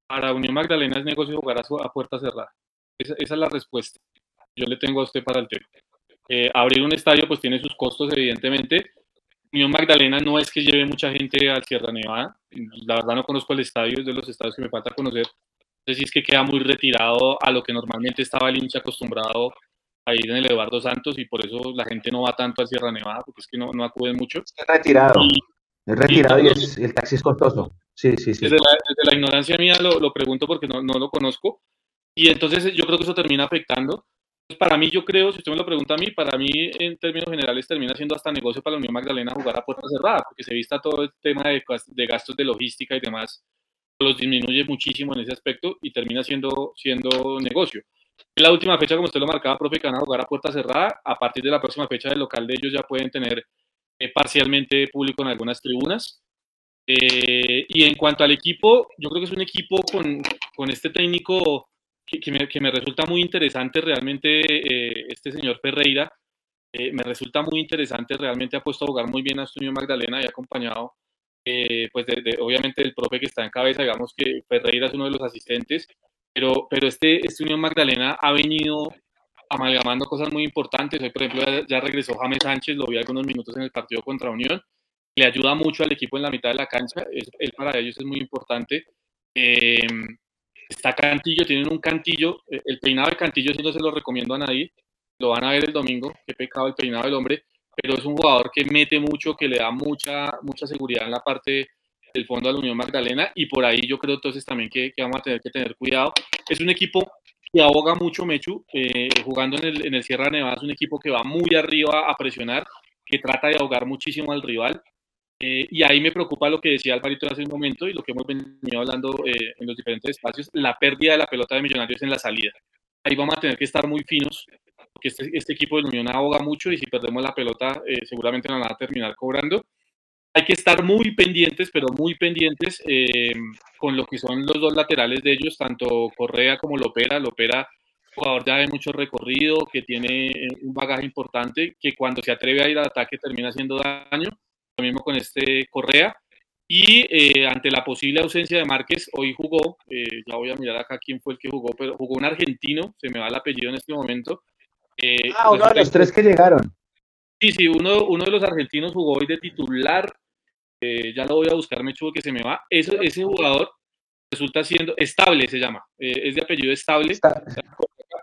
para Unión Magdalena es negocio jugar a, a puerta cerrada. Esa, esa, es la respuesta. Yo le tengo a usted para el tema. Eh, abrir un estadio pues tiene sus costos evidentemente. Unión Magdalena no es que lleve mucha gente al Sierra Nevada, la verdad no conozco el estadio, es de los estadios que me falta conocer. No sé si es que queda muy retirado a lo que normalmente estaba el hincha acostumbrado a ir en el Eduardo Santos y por eso la gente no va tanto al Sierra Nevada, porque es que no, no acuden mucho. Es retirado. es retirado y, el taxi es costoso. Sí, sí, sí. Desde la, desde la ignorancia mía lo, lo pregunto porque no, no, lo conozco. Y entonces yo creo que eso termina afectando para mí, yo creo, si usted me lo pregunta a mí, para mí, en términos generales, termina siendo hasta negocio para la Unión Magdalena jugar a puerta cerrada, porque se vista todo el tema de, de gastos de logística y demás, los disminuye muchísimo en ese aspecto y termina siendo, siendo negocio. La última fecha, como usted lo marcaba, profe, que van a jugar a puerta cerrada. A partir de la próxima fecha del local de ellos ya pueden tener eh, parcialmente público en algunas tribunas. Eh, y en cuanto al equipo, yo creo que es un equipo con, con este técnico que, que, me, que, me, resulta muy interesante realmente, eh, este señor Ferreira, eh, me resulta muy interesante, realmente ha puesto a jugar muy bien a Estudio Magdalena y ha acompañado, eh, pues de, de, obviamente el profe que está en cabeza, digamos que Ferreira es uno de los asistentes, pero, pero este, este Unión Magdalena ha venido amalgamando cosas muy importantes. Hoy, por ejemplo, ya, ya regresó James Sánchez, lo vi algunos minutos en el partido contra Unión, le ayuda mucho al equipo en la mitad de la cancha, es, él para ellos es muy importante. Eh, está Cantillo, tienen un Cantillo, el peinado de Cantillo sí no se lo recomiendo a nadie, lo van a ver el domingo, qué pecado el peinado del hombre, pero es un jugador que mete mucho, que le da mucha, mucha seguridad en la parte del fondo a la Unión Magdalena y por ahí yo creo entonces también que, vamos a tener que tener cuidado. Es un equipo que ahoga mucho Mechu, eh, jugando en el, en el Sierra Nevada, es un equipo que va muy arriba a presionar, que trata de ahogar muchísimo al rival, eh, y ahí me preocupa lo que decía Alvarito hace un momento y lo que hemos venido hablando eh, en los diferentes espacios, la pérdida de la pelota de Millonarios en la salida. Ahí vamos a tener que estar muy finos, porque este, este equipo de Unión ahoga mucho y si perdemos la pelota eh, seguramente nos van a terminar cobrando. Hay que estar muy pendientes, pero muy pendientes eh, con lo que son los dos laterales de ellos, tanto Correa como Lopera. Lopera, jugador ya de mucho recorrido, que tiene un bagaje importante, que cuando se atreve a ir al ataque termina haciendo daño lo mismo con este Correa. Y eh, ante la posible ausencia de Márquez, hoy jugó, eh, ya voy a mirar acá quién fue el que jugó, pero jugó un argentino, se me va el apellido en este momento. Eh, ah, uno de los tres que llegaron. Sí, sí, uno, uno de los argentinos jugó hoy de titular, eh, ya lo voy a buscar, me chuvo que se me va. Ese, ese jugador resulta siendo estable, se llama, es de apellido estable. Está...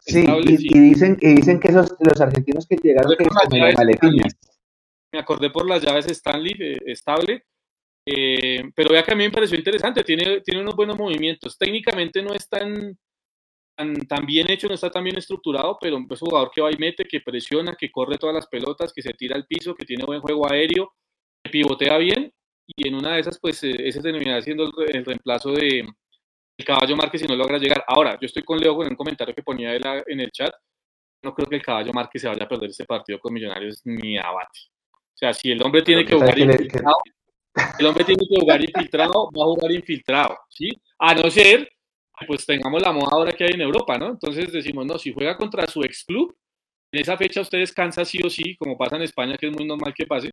Sí, estable, y, sí, y, dicen, y dicen que esos, los argentinos que llegaron que son maletinas me acordé por las llaves Stanley, eh, estable, eh, pero vea que a mí me pareció interesante, tiene, tiene unos buenos movimientos, técnicamente no es tan, tan, tan, bien hecho, no está tan bien estructurado, pero es un jugador que va y mete, que presiona, que corre todas las pelotas, que se tira al piso, que tiene buen juego aéreo, que pivotea bien, y en una de esas, pues eh, ese terminará siendo el, reemplazo de el caballo Márquez si no logra llegar. Ahora, yo estoy con Leo con un comentario que ponía en el chat, no creo que el caballo Márquez se vaya a perder este partido con Millonarios ni abate. O sea, si el hombre tiene que jugar infiltrado, el hombre tiene que jugar infiltrado, va a jugar infiltrado, ¿sí? A no ser, pues tengamos la moda ahora que hay en Europa, ¿no? Entonces decimos, no, si juega contra su ex club, en esa fecha usted descansa sí o sí, como pasa en España, que es muy normal que pase.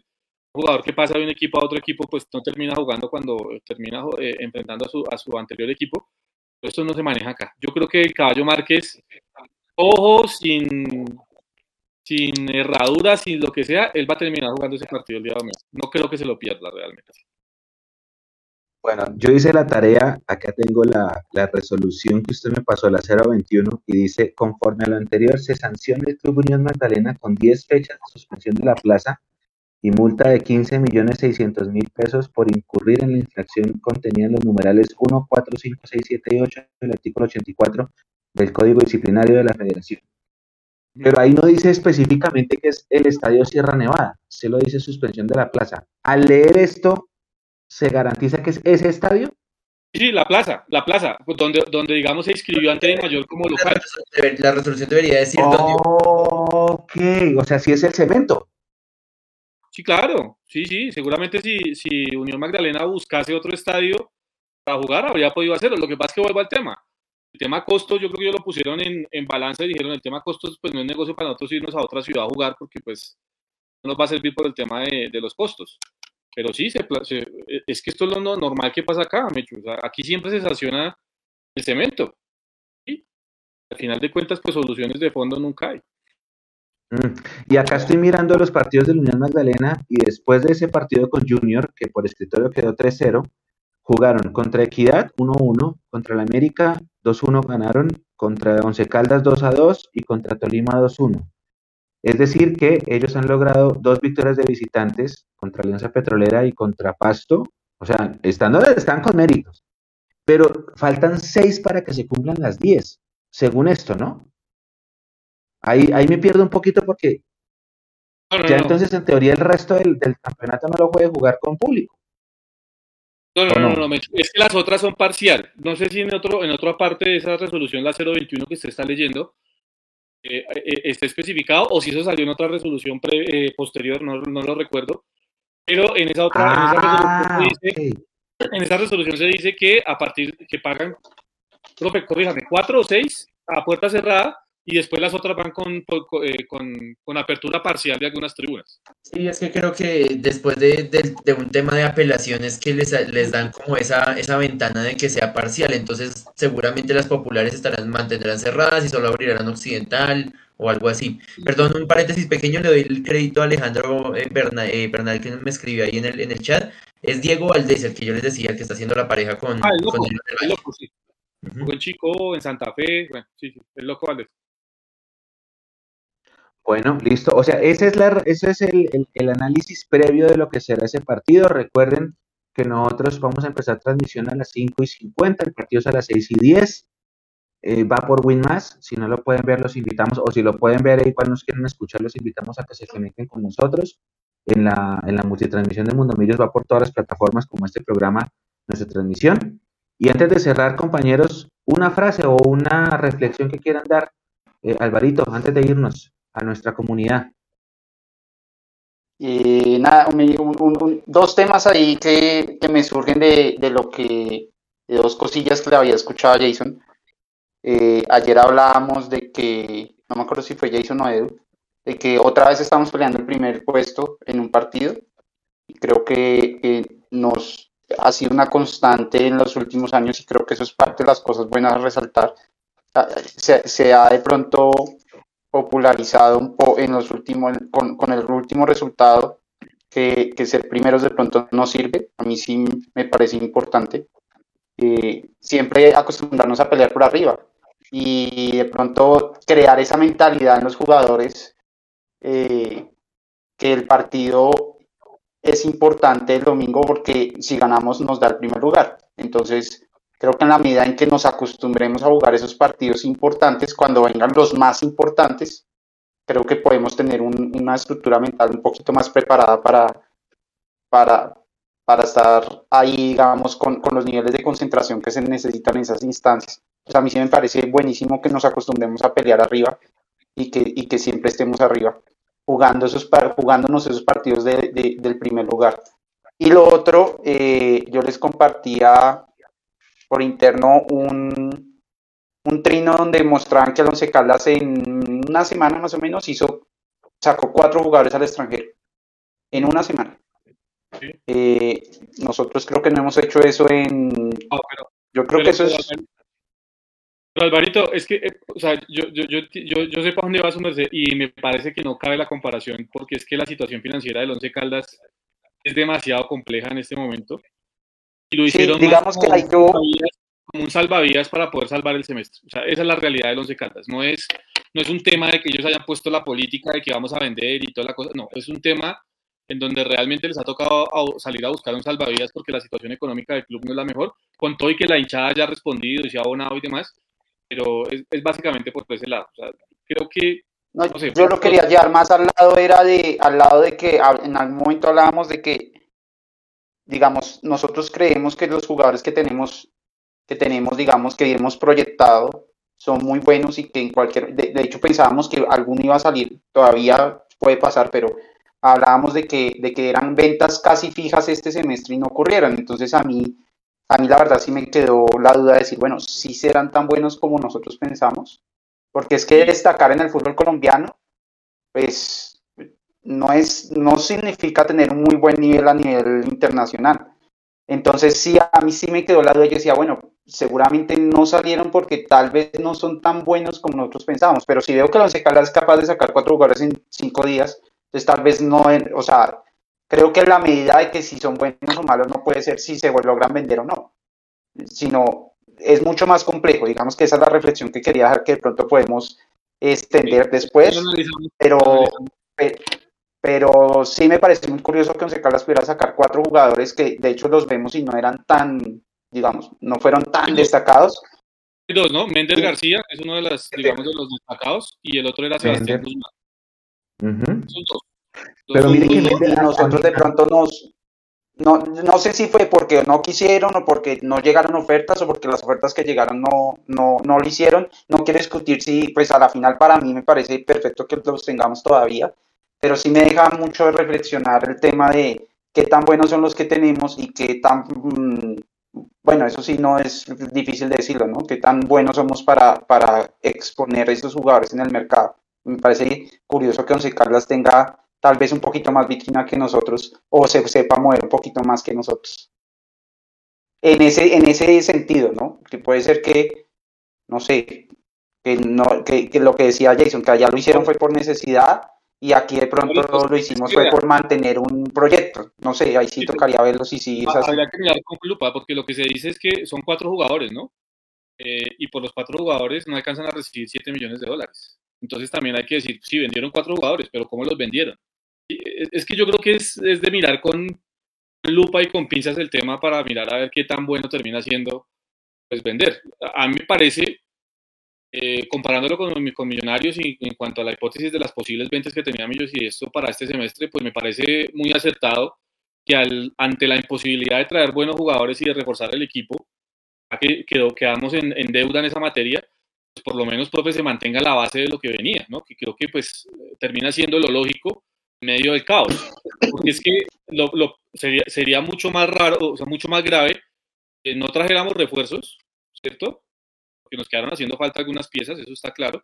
Un jugador que pasa de un equipo a otro equipo, pues no termina jugando cuando termina eh, enfrentando a su, a su anterior equipo. Esto no se maneja acá. Yo creo que el caballo Márquez, ojo, sin, sin herraduras, sin lo que sea, él va a terminar jugando ese partido el día de domingo. No creo que se lo pierda realmente. Bueno, yo hice la tarea, acá tengo la, la resolución que usted me pasó, la 021, y dice, conforme a lo anterior, se sanciona el Club Unión Magdalena con 10 fechas de suspensión de la plaza y multa de 15 millones 600 mil pesos por incurrir en la infracción contenida en los numerales 1, 4, 5, 6, 7 y 8 del artículo 84 del Código Disciplinario de la Federación. Pero ahí no dice específicamente que es el Estadio Sierra Nevada, se lo dice suspensión de la plaza. Al leer esto, ¿se garantiza que es ese estadio? Sí, la plaza, la plaza, donde, donde digamos se inscribió ante de mayor como local. La resolución debería decir oh, Ok, o sea, si es el cemento. Sí, claro, sí, sí, seguramente si, si Unión Magdalena buscase otro estadio para jugar, habría podido hacerlo. Lo que pasa es que vuelvo al tema tema costos, yo creo que ellos lo pusieron en, en balanza y dijeron, el tema costos, pues no es negocio para nosotros irnos a otra ciudad a jugar porque pues no nos va a servir por el tema de, de los costos. Pero sí, se, se, es que esto es lo normal que pasa acá, aquí siempre se sanciona el cemento. ¿sí? Al final de cuentas, pues soluciones de fondo nunca hay. Mm. Y acá estoy mirando los partidos de la Unión Magdalena y después de ese partido con Junior, que por escritorio quedó 3-0, jugaron contra Equidad 1-1, contra la América 2-1 ganaron, contra Once Caldas 2-2 y contra Tolima 2-1. Es decir, que ellos han logrado dos victorias de visitantes contra Alianza Petrolera y contra Pasto. O sea, están, están con méritos. Pero faltan seis para que se cumplan las diez, según esto, ¿no? Ahí, ahí me pierdo un poquito porque no, no, ya no. entonces en teoría el resto del, del, campeonato no lo puede jugar con público. No, no, no, no, no, es que las otras son parcial. No sé si en otro, en otra parte de esa resolución, la 021 que usted está leyendo, eh, eh, está especificado o si eso salió en otra resolución pre, eh, posterior, no, no, lo recuerdo, Pero en esa otra, en, esa ah, resolución se dice, en esa resolución se dice que a partir que pagan, profe, corríjame, cuatro o seis a puerta cerrada y después las otras van con, eh, con, con, apertura parcial de algunas tribunas. Sí, es que creo que después de, de, un tema de apelaciones que les, les dan como esa, esa ventana de que sea parcial, entonces seguramente las populares estarán mantendrán cerradas y solo abrirán occidental o algo así. Perdón, un paréntesis pequeño, le doy el crédito a Alejandro eh, eh, Bernal, que me escribió ahí en el, en el chat. Es Diego Valdés, el que yo les decía que está haciendo la pareja con, ah, el loco, el loco, sí. Buen chico en Santa Fe, bueno, sí, sí, el loco Valdés. Bueno, listo. O sea, ese es, la, ese es el, el, análisis previo de lo que será ese partido. Recuerden que nosotros vamos a empezar transmisión a las 5 y 50, el partido es a las 6 y 10. Eh, va por WinMass. Si no lo pueden ver, los invitamos, o si lo pueden ver ahí cuando nos quieren escuchar, los invitamos a que se conecten con nosotros. En la, en la multitransmisión de Mundo Millos va por todas las plataformas como este programa, nuestra transmisión. Y antes de cerrar, compañeros, una frase o una reflexión que quieran dar, eh, Alvarito, antes de irnos a nuestra comunidad? Y nada, dos temas ahí que, me surgen de, lo que, de dos cosillas que le había escuchado a Jason. Eh, ayer hablábamos de que, no me acuerdo si fue Jason o Edu, de que otra vez estamos peleando el primer puesto en un partido. Y creo que nos ha sido una constante en los últimos años y creo que eso es parte de las cosas buenas a resaltar. Ah, se, se ha de pronto popularizado en los últimos, con, el último resultado, que, que, ser primeros de pronto no sirve. A mí sí me parece importante. Eh, siempre acostumbrarnos a pelear por arriba y de pronto crear esa mentalidad en los jugadores eh, que el partido es importante el domingo porque si ganamos nos da el primer lugar. Entonces, Creo que en la medida en que nos acostumbremos a jugar esos partidos importantes, cuando vengan los más importantes, creo que podemos tener una estructura mental un poquito más preparada para, para, para estar ahí, digamos, con, con, los niveles de concentración que se necesitan en esas instancias. Pues a mí sí me parece buenísimo que nos acostumbremos a pelear arriba y que, y que siempre estemos arriba, jugando esos, jugándonos esos partidos de, de, del primer lugar. Y lo otro, eh, yo les compartía por interno un, un trino donde mostraban que el Once Caldas en una semana más o menos hizo, sacó cuatro jugadores al extranjero. En una semana. Eh, nosotros creo que no hemos hecho eso en... yo creo que eso es... Pero Alvarito, es que, eh, o sea, yo, yo, yo, yo, sé para dónde va su merced y me parece que no cabe la comparación porque es que la situación financiera del Once Caldas es demasiado compleja en este momento y lo hicieron digamos que hay como un salvavidas para poder salvar el semestre. O sea, esa es la realidad de los Caldas. No es, no es un tema de que ellos hayan puesto la política de que vamos a vender y toda la cosa. No, es un tema en donde realmente les ha tocado salir a buscar un salvavidas porque la situación económica del club no es la mejor, con todo y que la hinchada haya respondido y se ha abonado y demás, pero es, básicamente por ese lado. O sea, creo que... yo lo quería llevar más al lado, era de, al lado de que en algún momento hablábamos de que digamos, nosotros creemos que los jugadores que tenemos, que tenemos, digamos, que hemos proyectado, son muy buenos y que en cualquier, de, hecho pensábamos que alguno iba a salir, todavía puede pasar, pero hablábamos de que, de que eran ventas casi fijas este semestre y no ocurrieron. Entonces a mí, a mí la verdad sí me quedó la duda de decir, bueno, si serán tan buenos como nosotros pensamos, porque es que destacar en el fútbol colombiano, pues no, es, no significa tener un muy buen nivel a nivel internacional. Entonces sí, a mí sí me quedó la duda, yo decía, bueno, seguramente no salieron porque tal vez no son tan buenos como nosotros pensábamos, pero si veo que el Once Caldas es capaz de sacar cuatro jugadores en cinco días, entonces tal vez no, o sea, creo que la medida de que si son buenos o malos no puede ser si se logran vender o no, sino es mucho más complejo, digamos que esa es la reflexión que quería dejar que de pronto podemos extender después, pero, pero sí me parece muy curioso que Once Caldas pudiera sacar cuatro jugadores que de hecho los vemos y no eran tan, digamos, no fueron tan destacados. Dos, ¿no? Méndez García es uno de, las, digamos, de los destacados y el otro era Sebastián Guzmán. Pero mire que a nosotros de pronto nos, no, no sé si fue porque no quisieron o porque no llegaron ofertas o porque las ofertas que llegaron no, no, no lo hicieron. No quiero discutir si, pues a la final para mí me parece perfecto que los tengamos todavía, pero sí me deja mucho reflexionar el tema de, qué tan buenos son los que tenemos y qué tan, mm, bueno, eso sí no es difícil decirlo, ¿no? Qué tan buenos somos para, para exponer a estos jugadores en el mercado. Me parece curioso que Once Carlas tenga tal vez un poquito más vitrina que nosotros o se sepa mover un poquito más que nosotros. En ese, en ese sentido, ¿no? Que puede ser que, no sé, que, no, que, lo que decía Jason, que allá lo hicieron fue por necesidad y aquí de pronto lo hicimos fue por mantener un proyecto. No sé, ahí sí tocaría verlo si sí es así. Habría que mirar con lupa, porque lo que se dice es que son cuatro jugadores, ¿no? Eh, y por los cuatro jugadores no alcanzan a recibir 7 millones de dólares. Entonces también hay que decir, sí, vendieron cuatro jugadores, pero ¿cómo los vendieron? Es que yo creo que es, es de mirar con lupa y con pinzas el tema para mirar a ver qué tan bueno termina siendo pues vender. A mí me parece, eh, comparándolo con, con, Millonarios y en cuanto a la hipótesis de las posibles ventas que tenía Millos y esto para este semestre, pues me parece muy acertado que al, ante la imposibilidad de traer buenos jugadores y de reforzar el equipo, que quedamos en, deuda en esa materia, pues por lo menos profe se mantenga la base de lo que venía, ¿no? Que creo que pues termina siendo lo lógico medio del caos. Porque es que lo, sería, sería mucho más raro, o sea, mucho más grave que no trajéramos refuerzos, ¿cierto? Porque nos quedaron haciendo falta algunas piezas, eso está claro.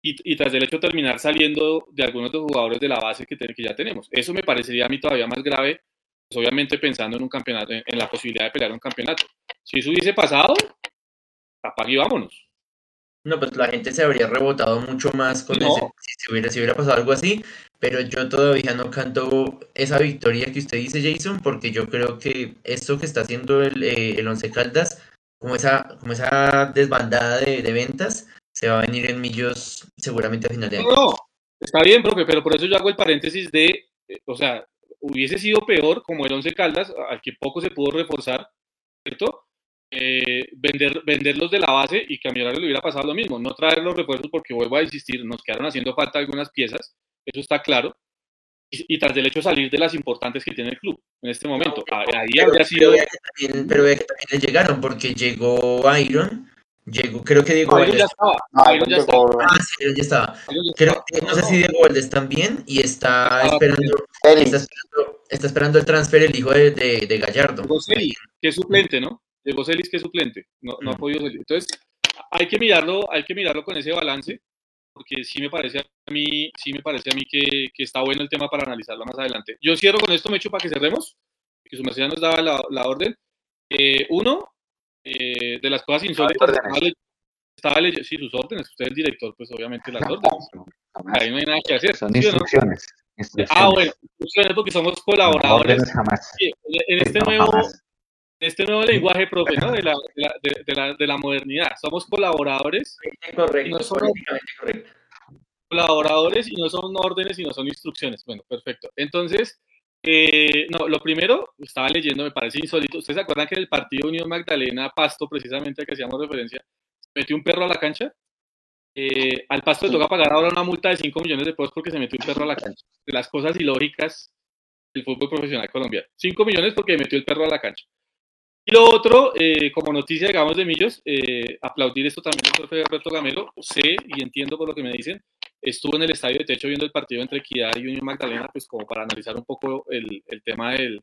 Y, y tras el hecho terminar saliendo de algunos de los jugadores de la base que, que ya tenemos. Eso me parecería a mí todavía más grave, pues obviamente pensando en un campeonato, en, en la posibilidad de pelear un campeonato. Si eso hubiese pasado, apague y vámonos. No, pues la gente se habría rebotado mucho más con ese, si, hubiera, si hubiera pasado algo así, pero yo todavía no canto esa victoria que usted dice, Jason, porque yo creo que esto que está haciendo el, eh, el Once Caldas, como esa, como esa desbandada de, de, ventas, se va a venir en millos seguramente a final de año. No, está bien, profe, pero por eso yo hago el paréntesis de, eh, o sea, hubiese sido peor como el Once Caldas, al que poco se pudo reforzar, ¿cierto? Eh, vender, venderlos de la base y que a Millonarios le hubiera pasado lo mismo, no traer los refuerzos porque vuelvo a insistir, nos quedaron haciendo falta algunas piezas, eso está claro, y, y tras del hecho salir de las importantes que tiene el club en este momento. Ahí pero, sido... Pero, pero también llegaron porque llegó Iron, llegó, creo que Diego Valdés. ya estaba. Iron ya estaba. Ah, sí, Iron ya estaba. Creo, no sé si Diego Valdés también y está esperando, está esperando, está esperando el transfer el hijo de, de, de Gallardo. que es suplente, ¿no? llegó Celis que es suplente, no, no ha podido salir. Entonces, hay que mirarlo, hay que mirarlo con ese balance, porque sí me parece a mí, sí me parece a mí que, que está bueno el tema para analizarlo más adelante. Yo cierro con esto, me echo para que cerremos, que su merced nos daba la, la orden. Eh, uno, eh, de las cosas insólitas, estaba leyendo, sí, sus órdenes, usted es el director, pues obviamente las órdenes. Ahí no hay nada que hacer. Son instrucciones. ¿no? instrucciones. Ah, bueno, instrucciones porque somos colaboradores. No, jamás. En este no, nuevo, jamás este nuevo lenguaje, profe, ¿no? de, la, de, de, la, de, la, modernidad. Somos colaboradores. Correcto, no son correcto. Colaboradores y no son órdenes y no son instrucciones. Bueno, perfecto. Entonces, eh, no, lo primero, estaba leyendo, me parece insólito. ¿Ustedes se acuerdan que en el partido Unión Magdalena Pasto, precisamente al que hacíamos referencia, metió un perro a la cancha? Eh, al Pasto le toca pagar ahora una multa de 5 millones de pesos porque se metió un perro a la cancha. De las cosas ilógicas del fútbol profesional colombiano. 5 millones porque metió el perro a la cancha. Y lo otro, eh, como noticia, digamos, de Millos, eh, aplaudir esto también al profe Alberto Gamelo. Sé y entiendo por lo que me dicen. Estuvo en el estadio de techo viendo el partido entre Equidad y Unión Magdalena, pues como para analizar un poco el, el tema del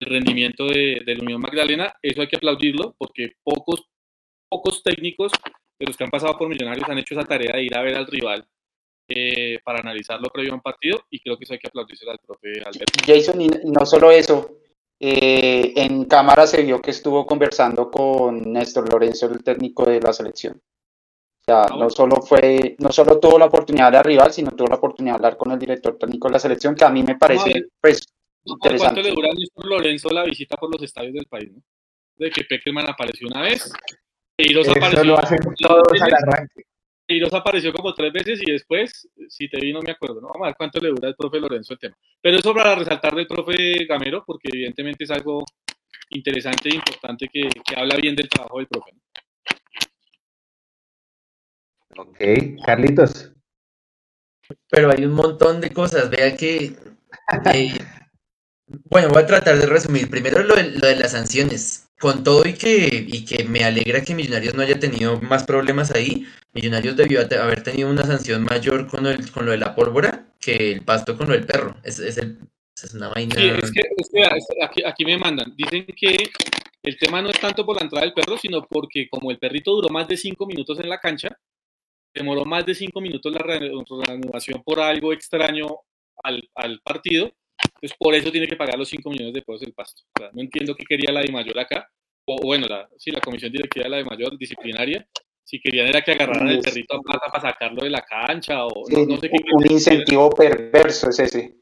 el rendimiento de, de, la Unión Magdalena. Eso hay que aplaudirlo porque pocos, pocos técnicos de los que han pasado por Millonarios han hecho esa tarea de ir a ver al rival eh, para analizarlo previo a un partido y creo que eso hay que aplaudirse al profe Alberto. Jason, y no solo eso, eh, en cámara se vio que estuvo conversando con Néstor Lorenzo, el técnico de la selección. O sea, no solo fue, no solo tuvo la oportunidad de rival, sino tuvo la oportunidad de hablar con el director técnico de la selección, que a mí me parece, pues, interesante. ¿Cuánto le dura a Néstor Lorenzo la visita por los estadios del país? ¿no? De que Peckerman apareció una vez, Eiros apareció. lo hacen todos al arranque. Eiros apareció como tres veces y después, si te vi, no me acuerdo, ¿no? Vamos a ver cuánto le dura al profe Lorenzo el tema. Pero eso para resaltar del profe Gamero, porque evidentemente es algo interesante e importante que, que habla bien del trabajo del profe. Ok, Carlitos. Pero hay un montón de cosas, vea que... Eh, bueno, voy a tratar de resumir. Primero lo de, lo de las sanciones con todo y que, y que me alegra que Millonarios no haya tenido más problemas ahí, Millonarios debió haber tenido una sanción mayor con, el, con lo de la pólvora que el pasto con lo del perro. Es, es el, Es una vaina. Sí, es que, aquí, aquí me mandan. Dicen que el tema no es tanto por la entrada del perro, sino porque como el perrito duró más de cinco minutos en la cancha, demoró más de cinco minutos la reanudación por algo extraño al, al partido, pues por eso tiene que pagar los 5 millones de pesos el pasto. O sea, no entiendo qué quería la de mayor acá, o bueno, la, sí, la comisión directiva de la de mayor disciplinaria, si querían era que agarraran el perrito a plaza para sacarlo de la cancha, o no, sé qué. Un incentivo perverso es ese.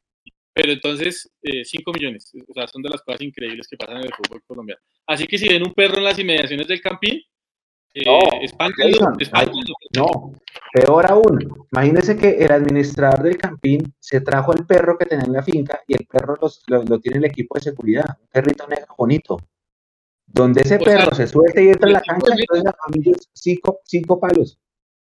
Pero entonces, 5 eh, millones, o sea, son de las cosas increíbles que pasan en el fútbol colombiano. Así que si ven un perro en las inmediaciones del campín, eh, no, peor aún. Imagínese que el administrador del campín se trajo al perro que tenía en la finca y el perro lo, tiene el equipo de seguridad, un perrito negro bonito. Donde ese perro se suelte y entra en la cancha, entonces la familia cinco, cinco palos.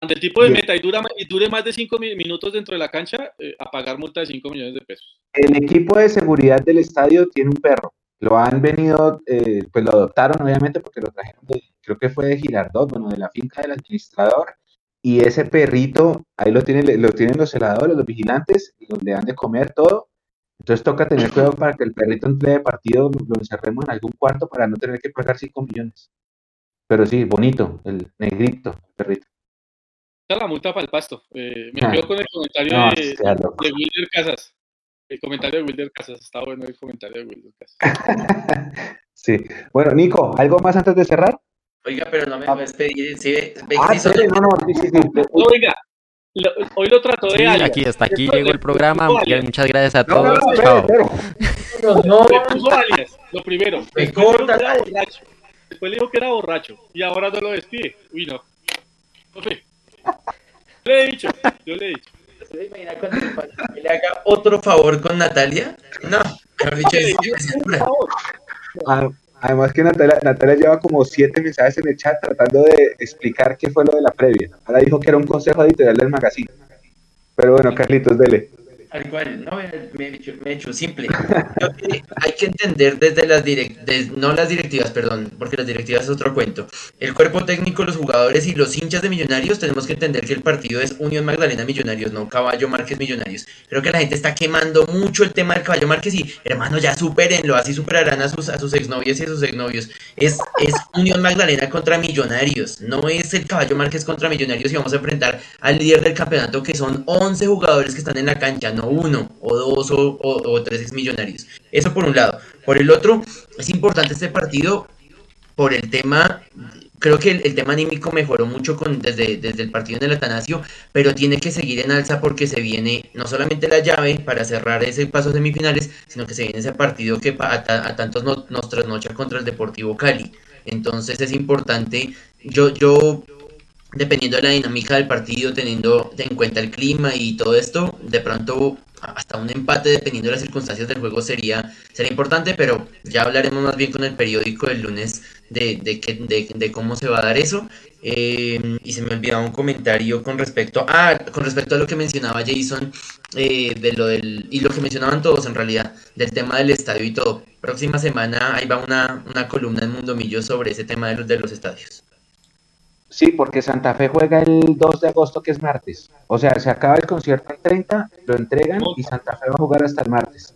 Cuando el tipo de meta y, dura, y dure más de cinco minutos dentro de la cancha, eh, a pagar multa de 5 millones de pesos. El equipo de seguridad del estadio tiene un perro. Lo han venido, eh, pues lo adoptaron obviamente porque lo trajeron, de, creo que fue de Girardot, bueno, de la finca del administrador. Y ese perrito, ahí lo tienen, lo tienen los celadores, los vigilantes, donde han de comer todo. Entonces toca tener cuidado para que el perrito entre de partido lo encerremos en algún cuarto para no tener que pagar 5 millones. Pero sí, bonito, el negrito, el perrito. Está la multa para el pasto. Eh, me ah. quedo con el comentario de, de Wilder Casas. El comentario de Wilder Casas, está bueno el comentario de Wilder Casas. sí. Bueno, Nico, ¿algo más antes de cerrar? Oiga, pero no me ah. despedir. Sí, ah, sí, no, no, sí, sí, sí. Oiga, hoy lo trato de sí, Aquí, hasta aquí llegó el programa. Muchas gracias a todos. No, no, Chao. No, no, puso alias, lo primero. Después le, dijo que era borracho. Después le dijo que era borracho. Y ahora no lo despide. Uy, no. No sé. Le he dicho, yo le he dicho se imagina cuando le haga otro favor con Natalia? No, mejor dicho, es, ah, Además que Natalia, Natalia lleva como siete mensajes en el chat tratando de explicar qué fue lo de la previa. Ahora dijo que era un consejo editorial del magazine. Pero bueno, Carlitos, dele. Tal cual, no, me he hecho, me he hecho simple. hay que entender desde las directivas, no las directivas, perdón, porque las directivas es otro cuento. El cuerpo técnico, los jugadores y los hinchas de Millonarios tenemos que entender que el partido es Unión Magdalena Millonarios, no Caballo Márquez Millonarios. Creo que la gente está quemando mucho el tema del Caballo Márquez y, hermano, ya supérenlo, así superarán a sus, a sus exnovias y a sus exnovios. Es, es Unión Magdalena contra Millonarios, no es el Caballo Márquez contra Millonarios y vamos a enfrentar al líder del campeonato que son 11 jugadores que están en la cancha, no uno o dos o, o, tres millonarios. Eso por un lado. Por el otro, es importante este partido por el tema creo que el, tema anímico mejoró mucho con, desde, desde el partido en el Atanasio, pero tiene que seguir en alza porque se viene no solamente la llave para cerrar ese paso semifinales, sino que se viene ese partido que a, tantos nos trasnocha contra el Deportivo Cali. Entonces es importante, yo, yo dependiendo de la dinámica del partido, teniendo en cuenta el clima y todo esto, de pronto hasta un empate dependiendo de las circunstancias del juego sería, sería importante, pero ya hablaremos más bien con el periódico del lunes de, de, de, cómo se va a dar eso. Eh, y se me olvidaba un comentario con respecto a, con respecto a lo que mencionaba Jason, eh, de lo del, y lo que mencionaban todos en realidad, del tema del estadio y todo. Próxima semana ahí va una, una columna en Mundo Millo sobre ese tema de los, de los estadios. Sí, porque Santa Fe juega el 2 de agosto, que es martes. O sea, se acaba el concierto el 30, lo entregan y Santa Fe va a jugar hasta el martes.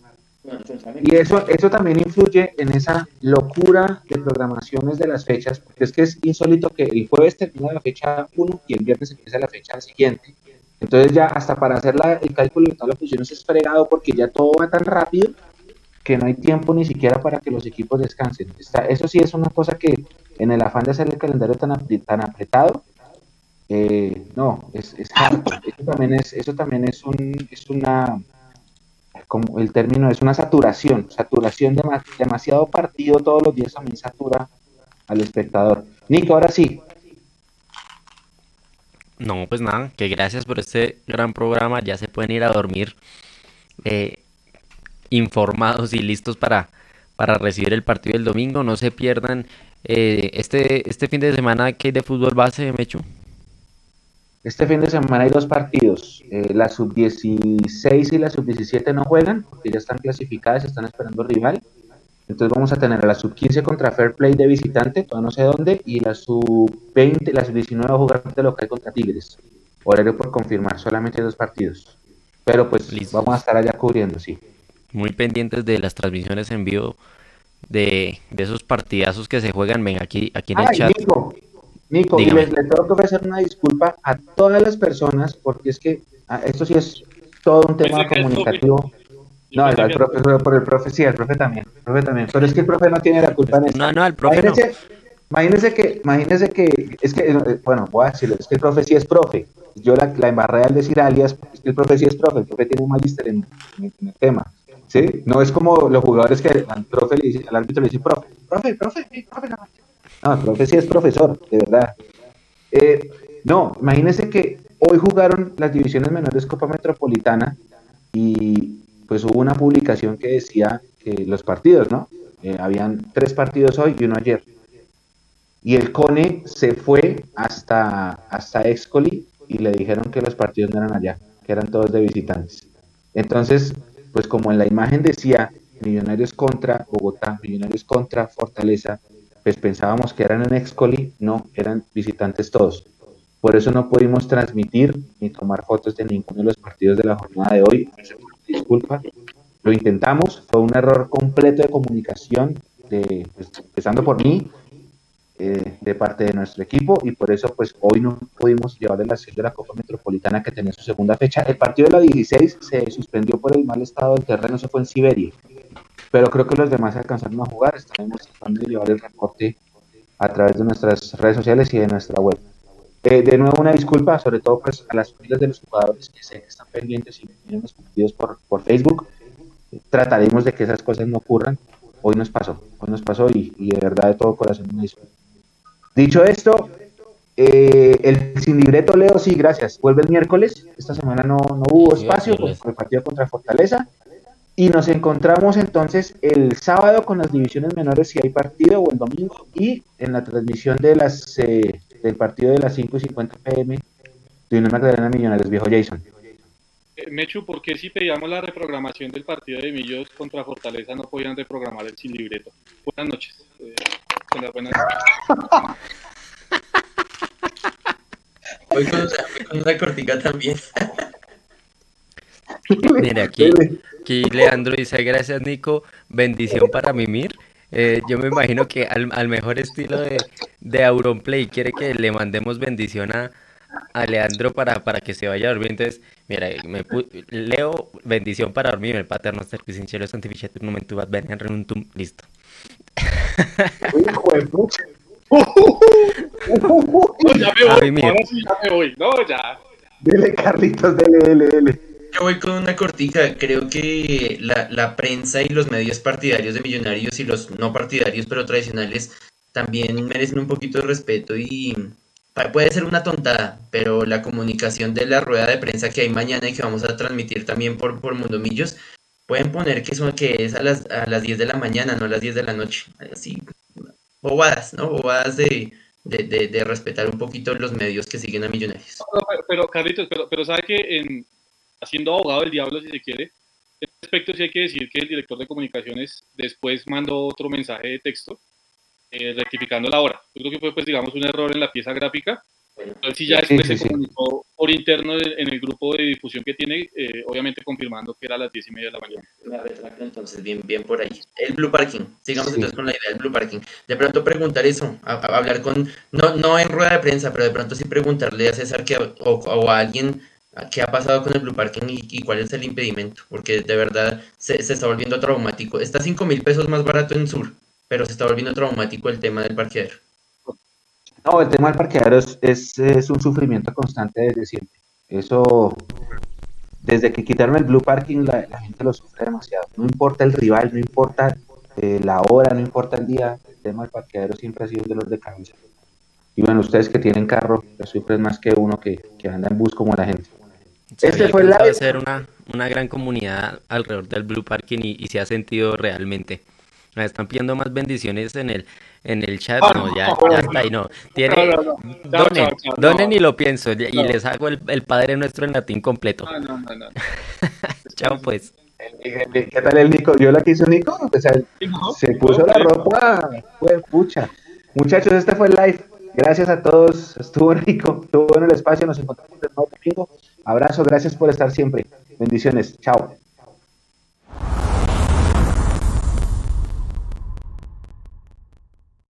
Y eso, eso también influye en esa locura de programaciones de las fechas, porque es que es insólito que el jueves termina la fecha 1 y el viernes empieza la fecha siguiente. Entonces ya hasta para hacer la, el cálculo de todas las funciones es fregado porque ya todo va tan rápido que no hay tiempo ni siquiera para que los equipos descansen. eso sí es una cosa que en el afán de hacer el calendario tan, apretado, eh, no, es, es Eso también es, eso también es, un, es una, como el término es una saturación, saturación de demasiado partido todos los días también satura al espectador. Nico, ahora sí. No, pues nada, que gracias por este gran programa, ya se pueden ir a dormir. Eh, informados y listos para, para recibir el partido del domingo. No se pierdan eh, este, este fin de semana que de fútbol base, Mechu. Este fin de semana hay dos partidos. Eh, la sub-16 y la sub-17 no juegan porque ya están clasificadas, están esperando rival. Entonces vamos a tener a la sub-15 contra Fair Play de visitante, todavía no sé dónde, y la sub-20, la sub-19 va a jugar de local contra Tigres. Horario por confirmar, solamente dos partidos. Pero pues vamos a estar allá cubriendo, sí. muy pendientes de las transmisiones en vivo de, esos partidazos que se juegan. Ven, aquí, aquí en el chat. Nico, Nico y les, tengo que ofrecer una disculpa a todas las personas porque es que ah, esto sí es todo un tema comunicativo. No, el, profe, por el profe, sí, el profe también, el profe también. Pero es que el profe no tiene la culpa en eso. No, no, el profe imagínense, que, imagínense que, es que, eh, bueno, voy a decirlo, es que el profe sí es profe. Yo la, la embarré al decir alias, es que el profe sí es profe, el profe tiene un magister en, el tema. ¿Sí? No es como los jugadores que al profe le dice, al árbitro le dice, profe, profe, profe, profe, no. No, el profe sí es profesor, de verdad. Eh, no, imagínense que hoy jugaron las divisiones menores Copa Metropolitana y pues hubo una publicación que decía que los partidos, ¿no? Eh, habían tres partidos hoy y uno ayer. Y el CONE se fue hasta, hasta Excoli y le dijeron que los partidos no eran allá, que eran todos de visitantes. Entonces, pues como en la imagen decía Millonarios contra Bogotá, Millonarios contra Fortaleza, pues pensábamos que eran en Excoli, no, eran visitantes todos. Por eso no pudimos transmitir ni tomar fotos de ninguno de los partidos de la jornada de hoy disculpa. Lo intentamos, fue un error completo de comunicación, de, pues, empezando por mí, eh, de parte de nuestro equipo, y por eso pues hoy no pudimos llevar la acción de la Copa Metropolitana que tenía su segunda fecha. El partido de la 16 se suspendió por el mal estado del terreno, se fue en Siberia, pero creo que los demás alcanzaron a jugar, estaremos tratando de llevar el reporte a través de nuestras redes sociales y de nuestra web. Eh, de nuevo, una disculpa, sobre todo pues, a las familias de los jugadores que sé están pendientes y tienen los partidos por, por Facebook. Trataremos de que esas cosas no ocurran. Hoy nos pasó, hoy nos pasó y, de verdad de todo corazón una disculpa. Dicho esto, eh, el sin libreto Leo, sí, gracias. Vuelve el miércoles. Esta semana no, no hubo espacio por, el partido contra Fortaleza. Y nos encontramos entonces el sábado con las divisiones menores si hay partido o el domingo y en la transmisión de las eh, del partido de las 5 y 50 pm de una Magdalena Millonarios, viejo Jason. Eh, Mechu, ¿por qué si pedíamos la reprogramación del partido de Millos contra Fortaleza no podían reprogramar el sin libreto? Buenas noches. Eh, buenas noches. Hoy con, con una cortica también. Mira, aquí, aquí Leandro dice, gracias Nico, bendición para Mimir. Eh, yo me imagino que al, mejor estilo de, de Auronplay quiere que le mandemos bendición a, a Leandro para, para que se vaya a dormir. Entonces, mira, me leo bendición para dormir. El paterno servicio sincero santificate un momento vas Hijo de pucha. ya me voy, ahora sí ya me voy. No, ya. Dele, Carlitos, dele, dele, dele. Yo voy con una cortica. Creo que la, la, prensa y los medios partidarios de Millonarios y los no partidarios pero tradicionales también merecen un poquito de respeto y puede ser una tontada, pero la comunicación de la rueda de prensa que hay mañana y que vamos a transmitir también por, por Mundomillos, pueden poner que, son, que es a las, a las 10 de la mañana, no a las 10 de la noche. Así, bobadas, ¿no? Bobadas de, de, de, respetar un poquito los medios que siguen a Millonarios. pero, pero, Carlitos, pero, pero sabe que en, haciendo abogado del diablo, si se quiere. En este aspecto sí hay que decir que el director de comunicaciones después mandó otro mensaje de texto eh, rectificando la hora. Yo creo que fue, pues, digamos, un error en la pieza gráfica. Sí ya después se comunicó por interno en el grupo de difusión que tiene, eh, obviamente confirmando que era a las diez y media de la mañana. Me retracto entonces, bien, bien por ahí. El Blue Parking, sigamos entonces con la idea del Blue Parking. De pronto preguntar eso, hablar con, no, no en rueda de prensa, pero de pronto sí preguntarle a César que, o, o a alguien qué ha pasado con el Blue Parking y, cuál es el impedimento, porque de verdad se, se está volviendo traumático. Está 5 mil pesos más barato en Sur, pero se está volviendo traumático el tema del parqueadero. No, el tema del parqueadero es, es, un sufrimiento constante desde siempre. Eso, desde que quitaron el Blue Parking, la, gente lo sufre demasiado. No importa el rival, no importa eh, la hora, no importa el día, el tema del parqueadero siempre ha sido un dolor de cabeza. Y bueno, ustedes que tienen carro, sufren más que uno que, que anda en bus como la gente este fue el ser una, una gran comunidad alrededor del Blue Parking y, se ha sentido realmente. Me están pidiendo más bendiciones en el en el chat. no, ya, ya está ahí, no. Tiene, donen, donen y lo pienso. Y les hago el, el, Padre Nuestro en latín completo. Chao, pues. ¿Qué tal el Nico? ¿Yo la que hizo Nico? O sea, se puso la ropa. Fue pucha. Muchachos, este fue el live. Gracias a todos. Estuvo rico. Estuvo en el espacio. Nos encontramos el nuevo domingo. Abrazo, gracias por estar siempre. Bendiciones. Chao.